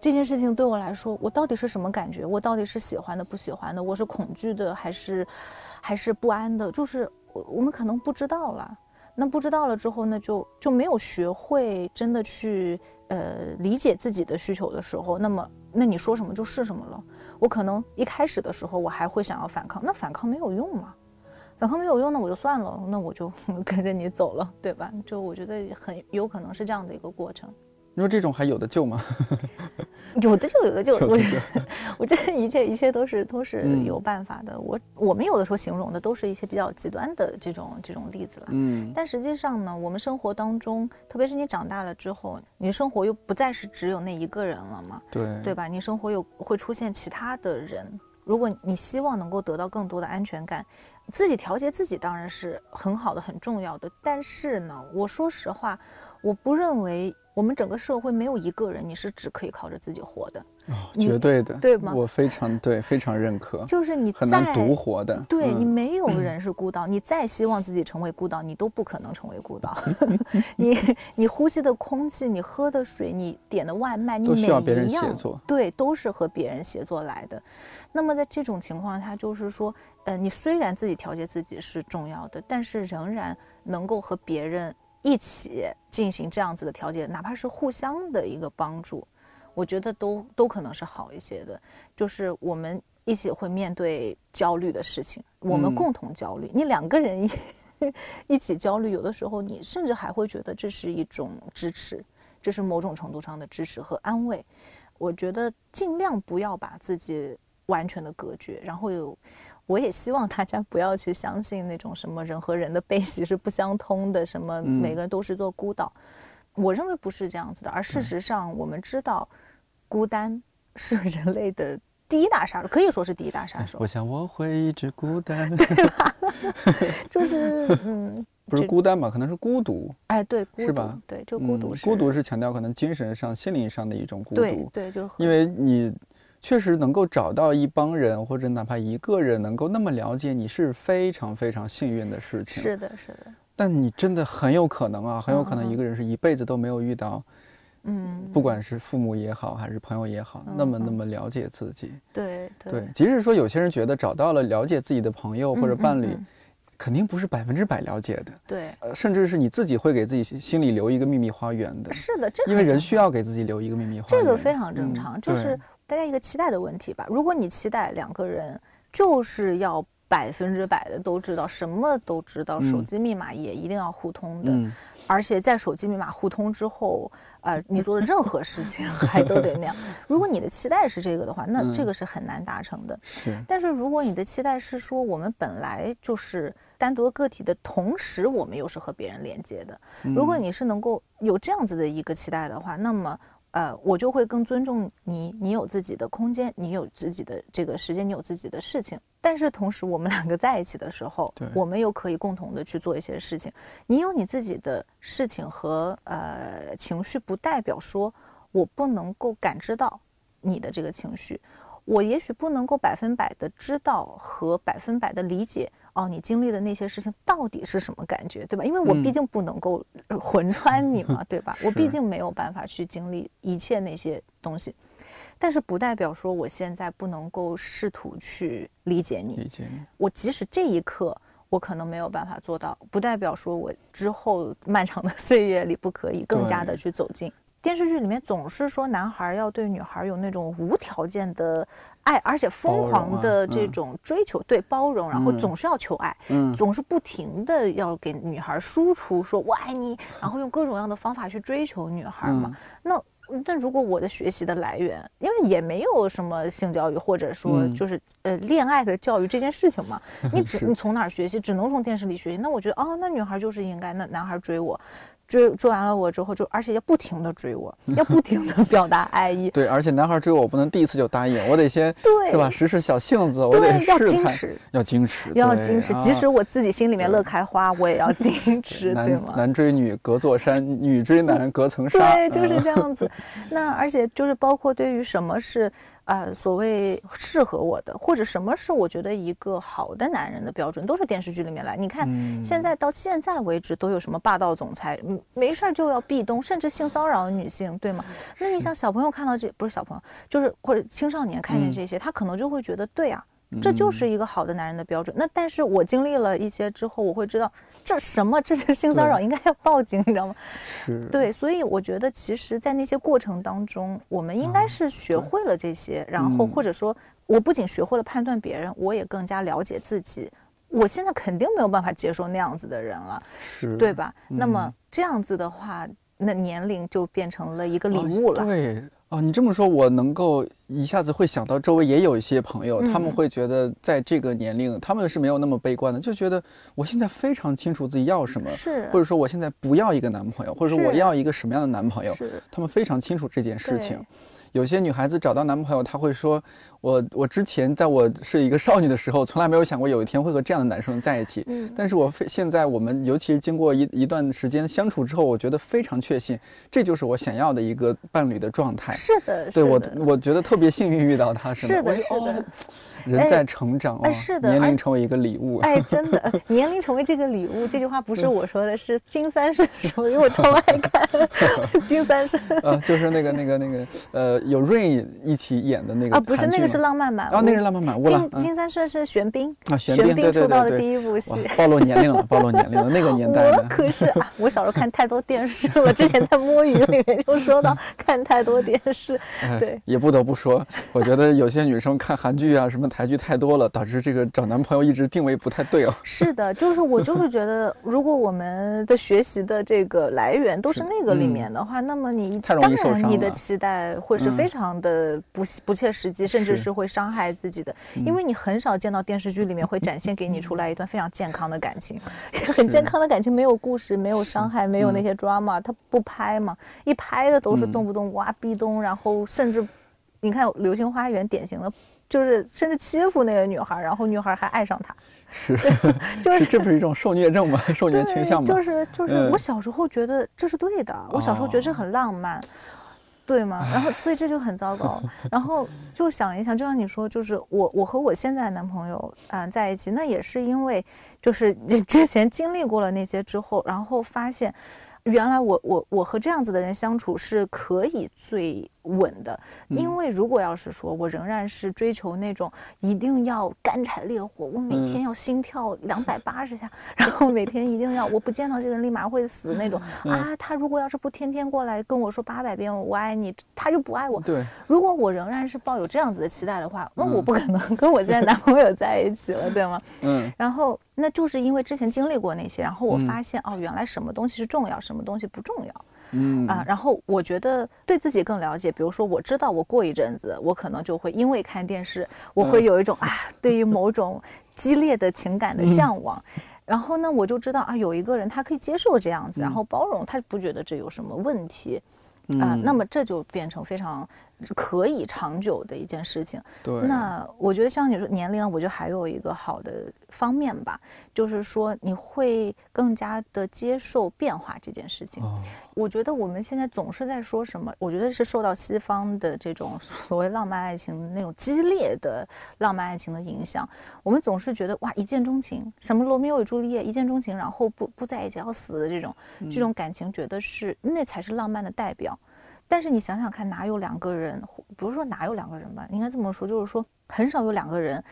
这件事情对我来说，我到底是什么感觉？我到底是喜欢的、不喜欢的？我是恐惧的，还是还是不安的？就是我我们可能不知道了。那不知道了之后，那就就没有学会真的去。呃，理解自己的需求的时候，那么那你说什么就是什么了。我可能一开始的时候，我还会想要反抗，那反抗没有用嘛？反抗没有用，那我就算了，那我就 跟着你走了，对吧？就我觉得很有可能是这样的一个过程。你说这种还有的救吗？有的救，有的救。我觉得，我觉得一切一切都是都是有办法的。我我们有的时候形容的都是一些比较极端的这种这种例子了。嗯。但实际上呢，我们生活当中，特别是你长大了之后，你生活又不再是只有那一个人了嘛？对。对吧？你生活有会出现其他的人。如果你希望能够得到更多的安全感，自己调节自己当然是很好的、很重要的。但是呢，我说实话，我不认为。我们整个社会没有一个人你是只可以靠着自己活的，绝对的，对吗？我非常对，非常认可。就是你很难独活的，对你没有人是孤岛，你再希望自己成为孤岛，你都不可能成为孤岛。你你呼吸的空气，你喝的水，你点的外卖，你都需要别人协作，对，都是和别人协作来的。那么在这种情况下，就是说，呃，你虽然自己调节自己是重要的，但是仍然能够和别人。一起进行这样子的调节，哪怕是互相的一个帮助，我觉得都都可能是好一些的。就是我们一起会面对焦虑的事情，我们共同焦虑。你两个人一一起焦虑，有的时候你甚至还会觉得这是一种支持，这是某种程度上的支持和安慰。我觉得尽量不要把自己完全的隔绝，然后有。我也希望大家不要去相信那种什么人和人的悲喜是不相通的，什么每个人都是座孤岛。我认为不是这样子的，而事实上我们知道，孤单是人类的第一大杀手，可以说是第一大杀手。我想我会一直孤单，对吧？就是嗯，不是孤单吧？可能是孤独。哎，对，是吧？对，就孤独。孤独是强调可能精神上、心灵上的一种孤独。对，就因为你。确实能够找到一帮人，或者哪怕一个人能够那么了解你，是非常非常幸运的事情。是的，是的。但你真的很有可能啊，很有可能一个人是一辈子都没有遇到，嗯，不管是父母也好，还是朋友也好，那么那么了解自己。对对。即使说有些人觉得找到了了解自己的朋友或者伴侣，肯定不是百分之百了解的。对。呃，甚至是你自己会给自己心里留一个秘密花园的。是的，这因为人需要给自己留一个秘密花园。这个非常正常，就是。大家一个期待的问题吧。如果你期待两个人就是要百分之百的都知道，什么都知道，手机密码也一定要互通的，而且在手机密码互通之后，呃，你做的任何事情 还都得那样。如果你的期待是这个的话，那这个是很难达成的。是。但是如果你的期待是说，我们本来就是单独个体的同时，我们又是和别人连接的。如果你是能够有这样子的一个期待的话，那么。呃，我就会更尊重你，你有自己的空间，你有自己的这个时间，你有自己的事情。但是同时，我们两个在一起的时候，我们又可以共同的去做一些事情。你有你自己的事情和呃情绪，不代表说我不能够感知到你的这个情绪。我也许不能够百分百的知道和百分百的理解。哦，你经历的那些事情到底是什么感觉，对吧？因为我毕竟不能够魂穿你嘛，对吧？我毕竟没有办法去经历一切那些东西，但是不代表说我现在不能够试图去理解你。理解你，我即使这一刻我可能没有办法做到，不代表说我之后漫长的 岁月里不可以更加的去走近。电视剧里面总是说男孩要对女孩有那种无条件的。爱，而且疯狂的这种追求，对包容，然后总是要求爱，总是不停的要给女孩输出，说我爱你，然后用各种各样的方法去追求女孩嘛。那但如果我的学习的来源，因为也没有什么性教育，或者说就是呃恋爱的教育这件事情嘛，你只你从哪儿学习，只能从电视里学习。那我觉得哦，那女孩就是应该，那男孩追我。追追完了我之后，就而且要不停的追我，要不停的 表达爱意。对，而且男孩追我，我不能第一次就答应，我得先对，是吧？使使小性子，我得要矜持，要矜持，要矜持。即使我自己心里面乐开花，我也要矜 持，对吗？男追女隔座山，女追男隔层纱。对，就是这样子。那而且就是包括对于什么是。呃，所谓适合我的，或者什么是我觉得一个好的男人的标准，都是电视剧里面来。你看，现在到现在为止，都有什么霸道总裁，嗯，没事儿就要壁咚，甚至性骚扰女性，对吗？那你想，小朋友看到这，不是小朋友，就是或者青少年看见这些，他可能就会觉得，对啊。这就是一个好的男人的标准。那但是我经历了一些之后，我会知道这什么，这是性骚扰，应该要报警，你知道吗？是。对，所以我觉得其实，在那些过程当中，我们应该是学会了这些，然后或者说，我不仅学会了判断别人，我也更加了解自己。我现在肯定没有办法接受那样子的人了，是对吧？那么这样子的话，那年龄就变成了一个礼物了。对。哦，你这么说，我能够一下子会想到周围也有一些朋友，他们会觉得在这个年龄，他们是没有那么悲观的，就觉得我现在非常清楚自己要什么，是，或者说我现在不要一个男朋友，或者说我要一个什么样的男朋友，是，他们非常清楚这件事情。有些女孩子找到男朋友，她会说：“我我之前在我是一个少女的时候，从来没有想过有一天会和这样的男生在一起。嗯，但是我非现在我们尤其是经过一一段时间相处之后，我觉得非常确信，这就是我想要的一个伴侣的状态。是的，对我我觉得特别幸运遇到他，是的，是的。”人在成长哦，是的，年龄成为一个礼物。哎，真的，年龄成为这个礼物，这句话不是我说的，是金三顺说，因为我超爱看 金三顺。呃，就是那个那个那个呃，有 Rain 一起演的那个啊，不是那个是浪漫满屋，啊，那是浪漫满屋金金三顺是玄彬啊，玄彬出道的第一部戏，暴露年龄了，暴露年龄了，那个年代。我可是啊，我小时候看太多电视了，之前在摸鱼里面就说到 看太多电视，对，也不得不说，我觉得有些女生看韩剧啊，什么台剧太多了。导致这个找男朋友一直定位不太对哦。是的，就是我就是觉得，如果我们的学习的这个来源都是那个里面的话，那么你当然你的期待会是非常的不不切实际，甚至是会伤害自己的，因为你很少见到电视剧里面会展现给你出来一段非常健康的感情，很健康的感情，没有故事，没有伤害，没有那些 drama，他不拍嘛，一拍的都是动不动哇壁咚，然后甚至你看《流星花园》典型的。就是甚至欺负那个女孩，然后女孩还爱上他 是，就是这不是一种受虐症吗？受虐倾向吗？就是就是，我小时候觉得这是对的，我小时候觉得这很浪漫，对吗？然后 所以这就很糟糕。然后就想一想，就像你说，就是我我和我现在的男朋友啊在一起，那也是因为就是之前经历过了那些之后，然后发现。原来我我我和这样子的人相处是可以最稳的，因为如果要是说我仍然是追求那种一定要干柴烈火，我每天要心跳两百八十下，然后每天一定要我不见到这个人立马会死那种 啊，他如果要是不天天过来跟我说八百遍我爱你，他就不爱我。对，如果我仍然是抱有这样子的期待的话，那我不可能跟我现在男朋友在一起了，对吗？嗯，然后。那就是因为之前经历过那些，然后我发现哦，原来什么东西是重要，什么东西不重要，嗯啊，然后我觉得对自己更了解。比如说，我知道我过一阵子，我可能就会因为看电视，我会有一种啊，对于某种激烈的情感的向往。然后呢，我就知道啊，有一个人他可以接受这样子，然后包容，他不觉得这有什么问题，啊，那么这就变成非常。可以长久的一件事情。对，那我觉得像你说年龄，我觉得还有一个好的方面吧，就是说你会更加的接受变化这件事情。我觉得我们现在总是在说什么？我觉得是受到西方的这种所谓浪漫爱情那种激烈的浪漫爱情的影响。我们总是觉得哇，一见钟情，什么罗密欧与朱丽叶，一见钟情，然后不不在一起要死的这种这种感情，觉得是那才是浪漫的代表。但是你想想看，哪有两个人，不是说哪有两个人吧，应该这么说，就是说很少有两个人，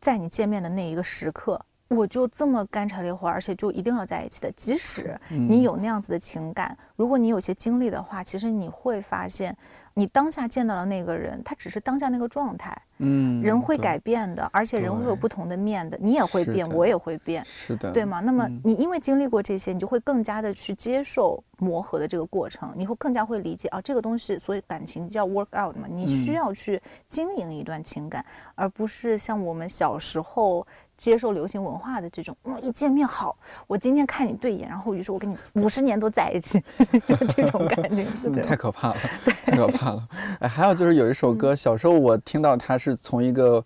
在你见面的那一个时刻，我就这么干柴烈火，而且就一定要在一起的。即使你有那样子的情感，如果你有些经历的话，其实你会发现。你当下见到的那个人，他只是当下那个状态。嗯，人会改变的，而且人会有不同的面的。你也会变，我也会变，是的，对吗？那么你因为经历过这些，你就会更加的去接受磨合的这个过程，你会更加会理解啊，这个东西，所以感情叫 work out 嘛，你需要去经营一段情感，而不是像我们小时候。接受流行文化的这种，嗯，一见面好，我今天看你对眼，然后我就说我跟你五十年都在一起，这种感觉，太可怕了，太可怕了。哎，还有就是有一首歌，小时候我听到它是从一个。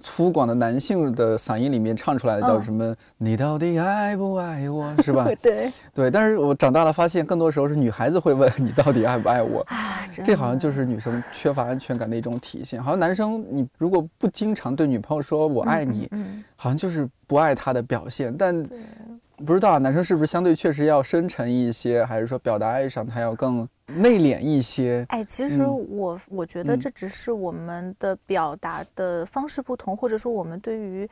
粗犷的男性的嗓音里面唱出来的叫什么？你到底爱不爱我？是吧？对对，但是我长大了发现，更多时候是女孩子会问你到底爱不爱我？这好像就是女生缺乏安全感的一种体现。好像男生你如果不经常对女朋友说我爱你，好像就是不爱她的表现。但不知道男生是不是相对确实要深沉一些，还是说表达爱上他要更内敛一些？哎，其实我我觉得这只是我们的表达的方式不同，或者说我们对于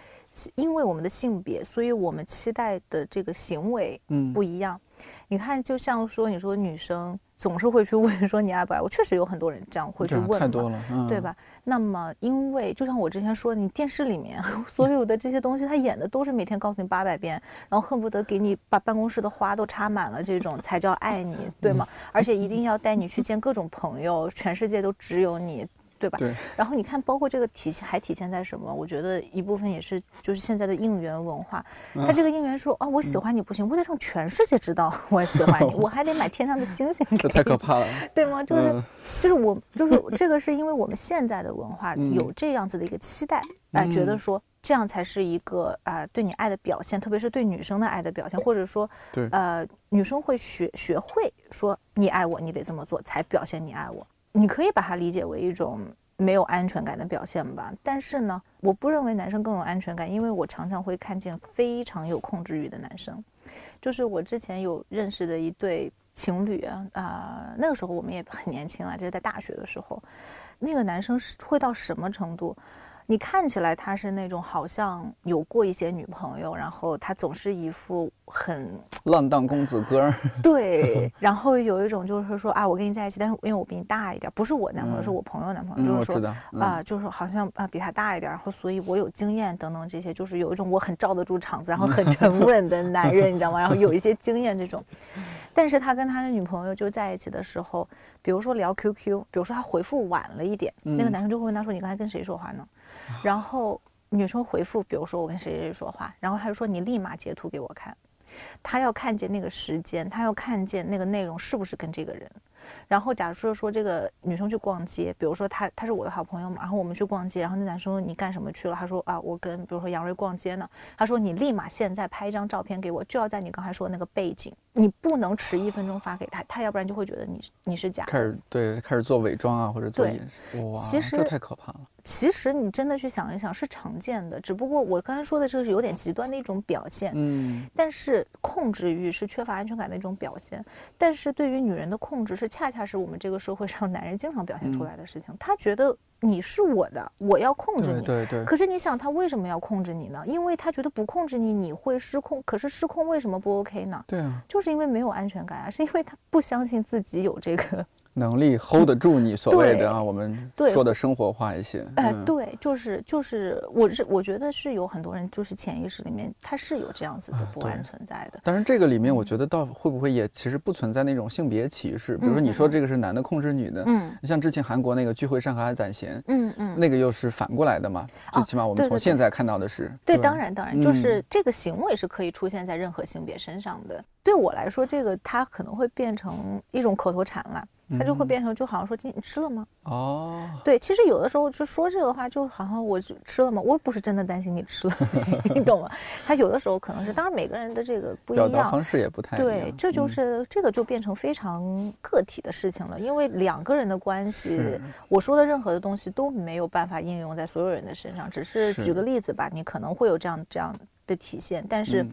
因为我们的性别，所以我们期待的这个行为嗯不一样。你看，就像说你说女生。总是会去问说你爱不爱我，确实有很多人这样会去问，太多了，对吧？那么，因为就像我之前说，你电视里面所有的这些东西，他演的都是每天告诉你八百遍，然后恨不得给你把办公室的花都插满了，这种才叫爱你，对吗？而且 一定要带你去见各种朋友，全世界都只有你。对吧？对。然后你看，包括这个体现还体现在什么？我觉得一部分也是就是现在的应援文化。他这个应援说啊，我喜欢你不行，我得让全世界知道 我喜欢你，我还得买天上的星星给你。太可怕了，对吗？就是就是我就是这个是因为我们现在的文化有这样子的一个期待，哎，觉得说这样才是一个啊对你爱的表现，特别是对女生的爱的表现，或者说对呃女生会学学会说你爱我，你得这么做才表现你爱我。你可以把它理解为一种没有安全感的表现吧，但是呢，我不认为男生更有安全感，因为我常常会看见非常有控制欲的男生，就是我之前有认识的一对情侣啊，啊，那个时候我们也很年轻啊，就是在大学的时候，那个男生是会到什么程度？你看起来他是那种好像有过一些女朋友，然后他总是一副很 浪荡公子哥。对，然后有一种就是说啊，我跟你在一起，但是因为我比你大一点，不是我男朋友，是我朋友男朋友，就是说啊，就是好像啊比他大一点，然后所以我有经验等等这些，就是有一种我很罩得住场子，然后很 沉稳的男人，你知道吗？然后有一些经验这种。但是他跟他的女朋友就在一起的时候，比如说聊 QQ，比如说他回复晚了一点，那个男生就会问他说：“你刚才跟谁说话呢？”然后女生回复，比如说我跟谁谁谁说话，然后他就说你立马截图给我看，他要看见那个时间，他要看见那个内容是不是跟这个人。然后假如说说这个女生去逛街，比如说她她是我的好朋友嘛，然后我们去逛街，然后那男生说你干什么去了？他说啊我跟比如说杨瑞逛街呢。他说你立马现在拍一张照片给我，就要在你刚才说的那个背景，你不能迟一分钟发给他，他要不然就会觉得你你是假。开始对开始做伪装啊或者做掩饰，哇，其实这太可怕了。其实你真的去想一想是常见的，只不过我刚才说的这个是有点极端的一种表现，嗯，但是控制欲是缺乏安全感的一种表现，但是对于女人的控制是恰恰是我们这个社会上男人经常表现出来的事情，他觉得你是我的，我要控制你，对对。可是你想他为什么要控制你呢？因为他觉得不控制你你会失控，可是失控为什么不 OK 呢？对啊，就是因为没有安全感啊，是因为他不相信自己有这个。能力 hold 得住你所谓的啊，我们说的生活化一些。哎，对，就是就是，我是我觉得是有很多人就是潜意识里面他是有这样子的不安存在的。但是这个里面，我觉得倒会不会也其实不存在那种性别歧视？比如说你说这个是男的控制女的，嗯，像之前韩国那个聚会上海宰贤，嗯嗯，那个又是反过来的嘛？最起码我们从现在看到的是，对，当然当然，就是这个行为是可以出现在任何性别身上的。对我来说，这个它可能会变成一种口头禅了。他就会变成，就好像说今你吃了吗？哦，对，其实有的时候就说这个话，就好像我吃了吗？我不是真的担心你吃了，你懂吗？他有的时候可能是，当然每个人的这个不一样，方式也不太对，这就是这个就变成非常个体的事情了，因为两个人的关系，我说的任何的东西都没有办法应用在所有人的身上，只是举个例子吧，你可能会有这样这样的体现，但是。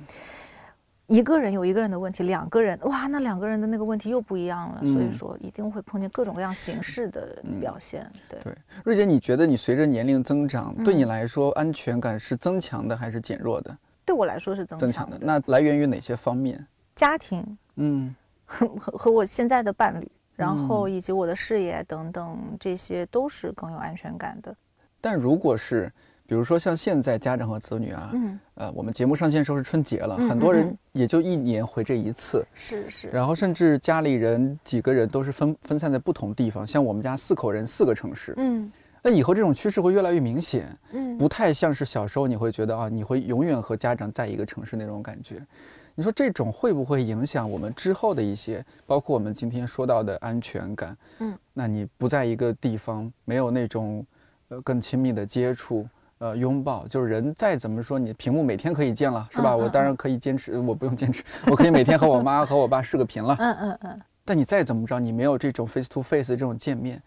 一个人有一个人的问题，两个人哇，那两个人的那个问题又不一样了。所以说，一定会碰见各种各样形式的表现。对对，瑞姐，你觉得你随着年龄增长，对你来说安全感是增强的还是减弱的？对我来说是增强的。那来源于哪些方面？家庭，嗯，和和我现在的伴侣，然后以及我的事业等等，这些都是更有安全感的。但如果是。比如说像现在家长和子女啊，嗯，呃，我们节目上线时候是春节了，很多人也就一年回这一次，是是，然后甚至家里人几个人都是分分散在不同地方，像我们家四口人四个城市，嗯，那以后这种趋势会越来越明显，嗯，不太像是小时候你会觉得啊，你会永远和家长在一个城市那种感觉，你说这种会不会影响我们之后的一些，包括我们今天说到的安全感，嗯，那你不在一个地方，没有那种呃更亲密的接触。呃，拥抱就是人再怎么说，你屏幕每天可以见了，是吧？我当然可以坚持，我不用坚持，我可以每天和我妈和我爸视个频了。嗯嗯嗯。但你再怎么着，你没有这种 face to face 这种见面。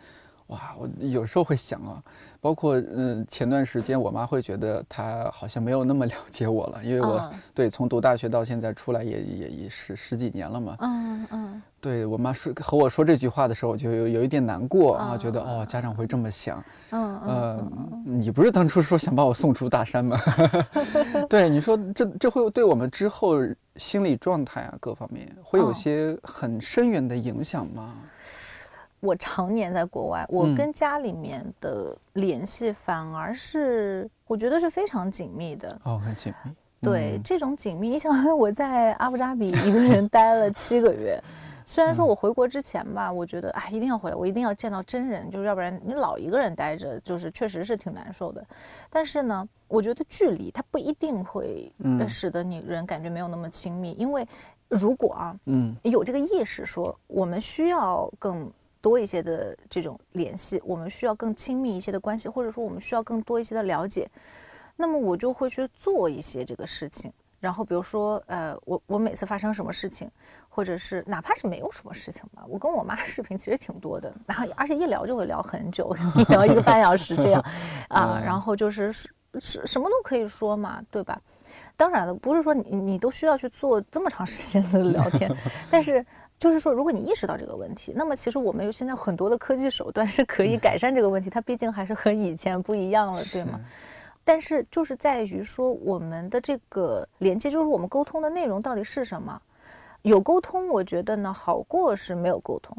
哇，我有时候会想啊，包括嗯，前段时间我妈会觉得她好像没有那么 了解我了，因为我对从读大学到现在出来也也也十十几年了嘛。嗯嗯。对我妈说和我说这句话的时候，我就有有一点难过啊，觉得哦，家长会这么想。嗯嗯。你不是当初说想把我送出大山吗？对，你说这这会对我们之后心理状态啊各方面会有些很深远的影响吗？我常年在国外，我跟家里面的联系反而是我觉得是非常紧密的哦，很紧密。对，这种紧密，你想 我在阿布扎比一个人待了七个月，虽然说我回国之前吧，我觉得哎一定要回来，我一定要见到真人，就是要不然你老一个人待着，就是确实是挺难受的。但是呢，我觉得距离它不一定会使得你人感觉没有那么亲密，因为如果啊，嗯，有这个意识说我们需要更。多一些的这种联系，我们需要更亲密一些的关系，或者说我们需要更多一些的了解，那么我就会去做一些这个事情。然后比如说，呃，我我每次发生什么事情，或者是哪怕是没有什么事情吧，我跟我妈 视频其实挺多的，然后而且一聊就会聊很久，一聊一个半小时这样，啊，然后就是是是什么都可以说嘛，对吧？当然了，不是说你你都需要去做这么长时间的聊天，但是。就是说，如果你意识到这个问题，那么其实我们有现在很多的科技手段是可以改善这个问题。它毕竟还是和以前不一样了，对吗？但是就是在于说，我们的这个连接，就是我们沟通的内容到底是什么？有沟通，我觉得呢，好过是没有沟通。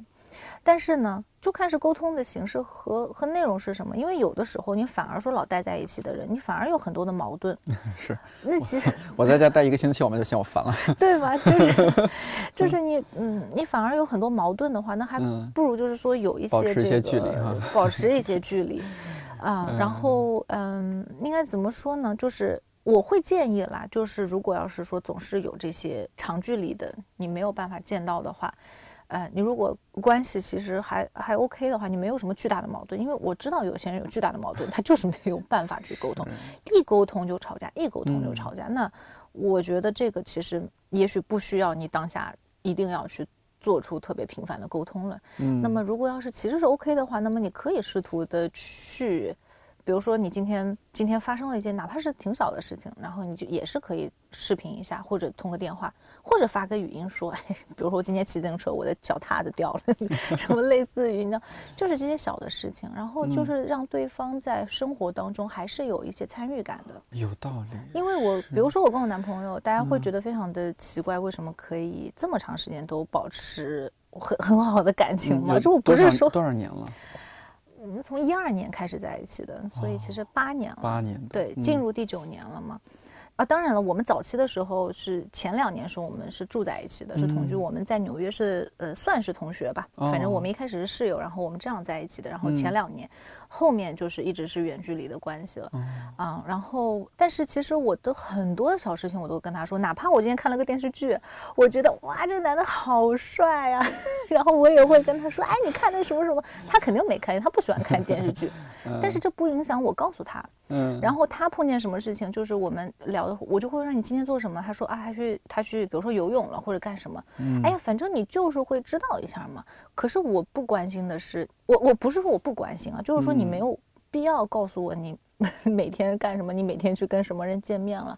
但是呢，就看是沟通的形式和和内容是什么。因为有的时候你反而说老待在一起的人，你反而有很多的矛盾。是。那其实 我在家待一个星期，我们就嫌我烦了。对吧？就是就是你嗯，你反而有很多矛盾的话，那还不如就是说有一些这个保持一些距离啊。然后嗯，应该怎么说呢？就是我会建议啦，就是如果要是说总是有这些长距离的，你没有办法见到的话。呃，你如果关系其实还还 OK 的话，你没有什么巨大的矛盾，因为我知道有些人有巨大的矛盾，他就是没有办法去沟通，一沟通就吵架，一沟通就吵架。那我觉得这个其实也许不需要你当下一定要去做出特别频繁的沟通了。嗯，那么如果要是其实是 OK 的话，那么你可以试图的去。比如说，你今天今天发生了一件哪怕是挺小的事情，然后你就也是可以视频一下，或者通个电话，或者发个语音说，哎，比如说我今天骑自行车，我的脚踏子掉了，什么类似于你知道，就是这些小的事情，然后就是让对方在生活当中还是有一些参与感的。有道理。因为我比如说我跟我男朋友，大家会觉得非常的奇怪，为什么可以这么长时间都保持很很好的感情吗？这我不是说多少年了。我们从一二年开始在一起的，所以其实八年了。八年，对，进入第九年了嘛。啊，当然了，我们早期的时候是前两年时候我们是住在一起的，是同居。我们在纽约是呃算是同学吧，反正我们一开始是室友，然后我们这样在一起的。然后前两年，后面就是一直是远距离的关系了。啊，然后但是其实我的很多的小事情我都跟他说，哪怕我今天看了个电视剧，我觉得哇这男的好帅啊，然后我也会跟他说，哎你看那什么什么，他肯定没看见，他不喜欢看电视剧，但是这不影响我告诉他。嗯，然后他碰见什么事情，就是我们聊的，我就会让你今天做什么。他说啊，他去他去，比如说游泳了或者干什么。嗯，哎呀，反正你就是会知道一下嘛。可是我不关心的是，我我不是说我不关心啊，就是说你没有必要告诉我你 每天干什么，你每天去跟什么人见面了。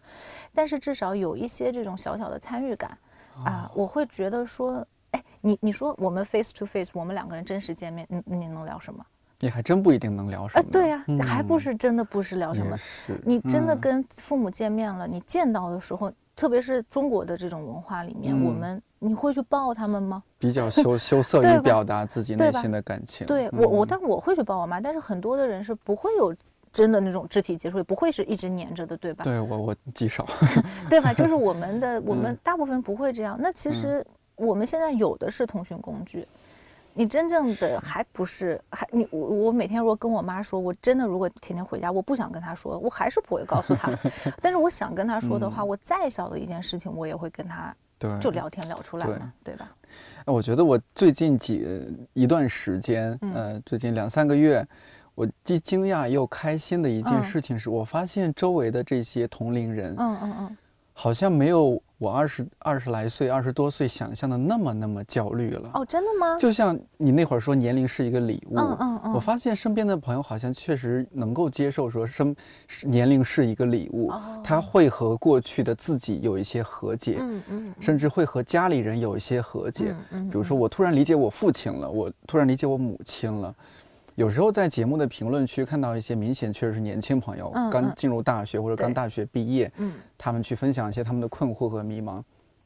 但是至少有一些这种小小的参与感啊，我会觉得说，哎，你你说我们 face to face，我们两个人真实见面，你你能聊什么？也还真不一定能聊什么。对呀，还不是真的不是聊什么。是。你真的跟父母见面了，你见到的时候，特别是中国的这种文化里面，我们你会去抱他们吗？比较羞羞涩于表达自己内心的感情。对我我，但是我会去抱我妈，但是很多的人是不会有。真的那种肢体接触也不会是一直黏着的，对吧？对我我极少 对吧？就是我们的我们大部分不会这样。那其实我们现在有的是通讯工具，你真正的还不是还你我我每天如果跟我妈说，我真的如果天天回家，我不想跟她说，我还是不会告诉她。但是我想跟她说的话，我再小的一件事情，我也会跟她对就聊天聊出来嘛，对吧？我觉得我最近几一段时间，呃，最近两三个月。我既惊讶又开心的一件事情是，我发现周围的这些同龄人，嗯嗯嗯，好像没有我二十二十来岁、二十多岁想象的那么那么焦虑了。哦，真的吗？就像你那会儿说年龄是一个礼物，嗯嗯嗯，我发现身边的朋友好像确实能够接受说生年龄是一个礼物，他会和过去的自己有一些和解，嗯嗯，甚至会和家里人有一些和解。嗯，比如说我突然理解我父亲了，我突然理解我母亲了。有时候在节目的评论区看到一些明显确实是年轻朋友，刚进入大学或者刚大学毕业，嗯，他们去分享一些他们的困惑和迷茫，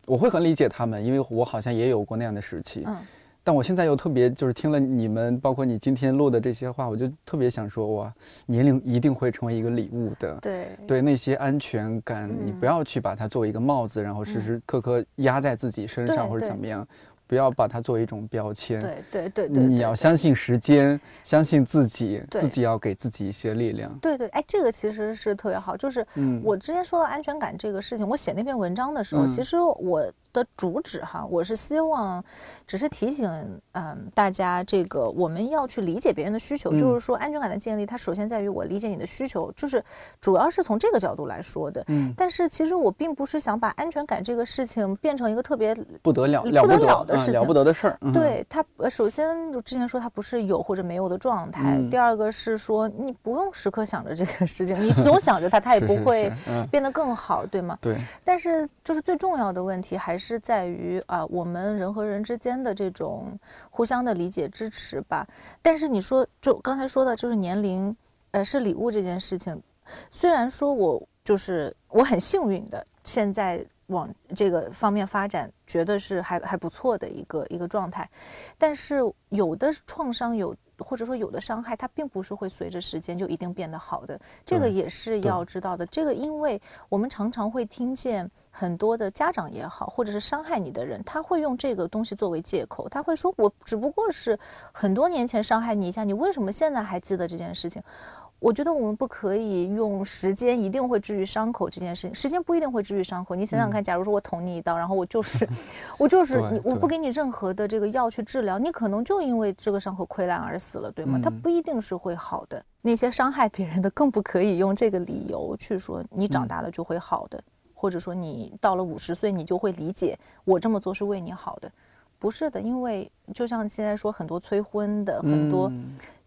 我会很理解他们，因为我好像也有过那样的时期，嗯，但我现在又特别就是听了你们，包括你今天录的这些话，我就特别想说，哇，年龄一定会成为一个礼物的，对，对那些安全感，你不要去把它作为一个帽子，然后时时刻刻压在自己身上或者怎么样。不要把它作为一种标签。对对对对，你要相信时间，相信自己，自己要给自己一些力量。对对，哎，这个其实是特别好。就是我之前说到安全感这个事情，我写那篇文章的时候，其实我。的主旨哈，我是希望，只是提醒嗯大家，这个我们要去理解别人的需求，就是说安全感的建立，它首先在于我理解你的需求，就是主要是从这个角度来说的。嗯，但是其实我并不是想把安全感这个事情变成一个特别不得了、不得了的事情、了不得的事儿。对它，首先之前说它不是有或者没有的状态，第二个是说你不用时刻想着这个事情，你总想着它，它也不会变得更好，对吗？对。但是就是最重要的问题还是。是在于啊，我们人和人之间的这种互相的理解支持吧。但是你说，就刚才说的，就是年龄，呃，是礼物这件事情。虽然说我就是我很幸运的，现在往这个方面发展，觉得是还还不错的一个一个状态。但是有的创伤有。或者说有的伤害，它并不是会随着时间就一定变得好的，这个也是要知道的。这个，因为我们常常会听见很多的家长也好，或者是伤害你的人，他会用这个东西作为借口，他会说：“我只不过是很多年前伤害你一下，你为什么现在还记得这件事情？”我觉得我们不可以用时间一定会治愈伤口这件事情，时间不一定会治愈伤口。你想想看，假如说我捅你一刀，然后我就是，我就是你，我不给你任何的这个药去治疗，你可能就因为这个伤口溃烂而死了，对吗？它不一定是会好的。那些伤害别人的，更不可以用这个理由去说你长大了就会好的，或者说你到了五十岁你就会理解我这么做是为你好的，不是的。因为就像现在说很多催婚的，很多。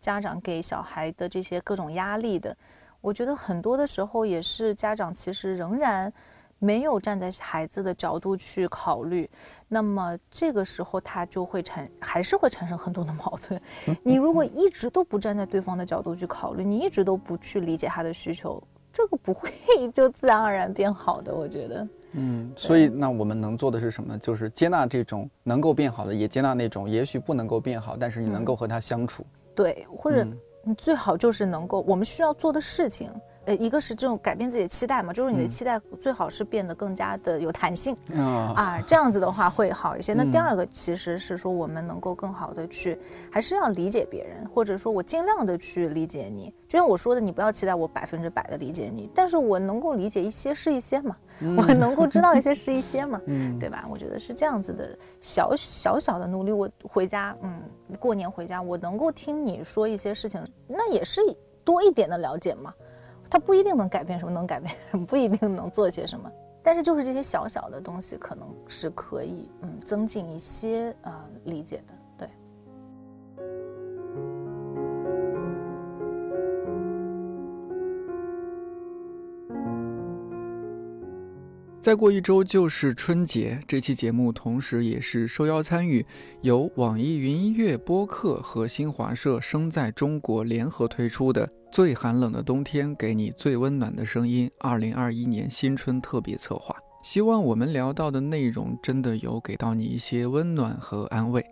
家长给小孩的这些各种压力的，我觉得很多的时候也是家长其实仍然没有站在孩子的角度去考虑，那么这个时候他就会产还是会产生很多的矛盾。你如果一直都不站在对方的角度去考虑，你一直都不去理解他的需求，这个不会 就自然而然变好的。我觉得，嗯，所以那我们能做的是什么？就是接纳这种能够变好的，也接纳那种也许不能够变好，但是你能够和他相处。对，或者你最好就是能够，我们需要做的事情。呃，一个是这种改变自己的期待嘛，就是你的期待最好是变得更加的有弹性啊，这样子的话会好一些。那第二个其实是说，我们能够更好的去，还是要理解别人，或者说我尽量的去理解你。就像我说的，你不要期待我百分之百的理解你，但是我能够理解一些是一些嘛，我能够知道一些是一些嘛，对吧？我觉得是这样子的小小小的努力。我回家，嗯，过年回家，我能够听你说一些事情，那也是多一点的了解嘛。它不一定能改变什么，能改变什么，不一定能做些什么，但是就是这些小小的东西，可能是可以嗯增进一些呃理解的。对。再过一周就是春节，这期节目同时也是受邀参与由网易云音乐播客和新华社生在中国联合推出的《最寒冷的冬天，给你最温暖的声音》二零二一年新春特别策划。希望我们聊到的内容真的有给到你一些温暖和安慰。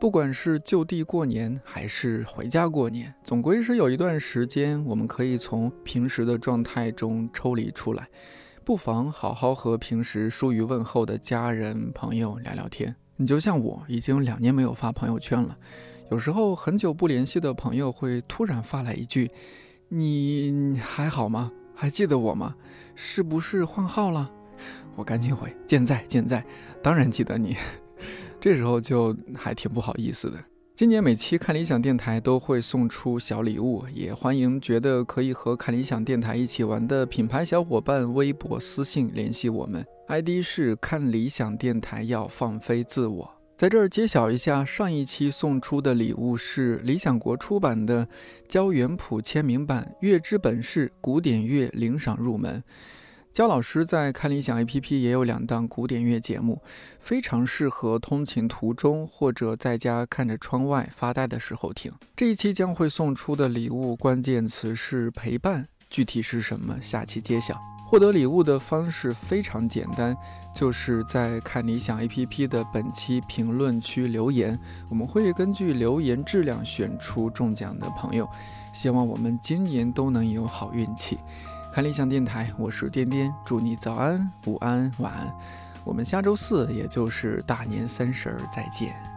不管是就地过年还是回家过年，总归是有一段时间我们可以从平时的状态中抽离出来。不妨好好和平时疏于问候的家人朋友聊聊天。你就像我，已经两年没有发朋友圈了。有时候很久不联系的朋友会突然发来一句：“你还好吗？还记得我吗？是不是换号了？”我赶紧回：“健在，健在，当然记得你。”这时候就还挺不好意思的。今年每期看理想电台都会送出小礼物，也欢迎觉得可以和看理想电台一起玩的品牌小伙伴微博私信联系我们，ID 是看理想电台要放飞自我。在这儿揭晓一下，上一期送出的礼物是理想国出版的焦元溥签名版《乐之本事：古典乐领赏入门》。焦老师在看理想 APP 也有两档古典乐节目，非常适合通勤途中或者在家看着窗外发呆的时候听。这一期将会送出的礼物关键词是陪伴，具体是什么，下期揭晓。获得礼物的方式非常简单，就是在看理想 APP 的本期评论区留言，我们会根据留言质量选出中奖的朋友。希望我们今年都能有好运气。看理想电台，我是颠颠，祝你早安、午安、晚安。我们下周四，也就是大年三十儿再见。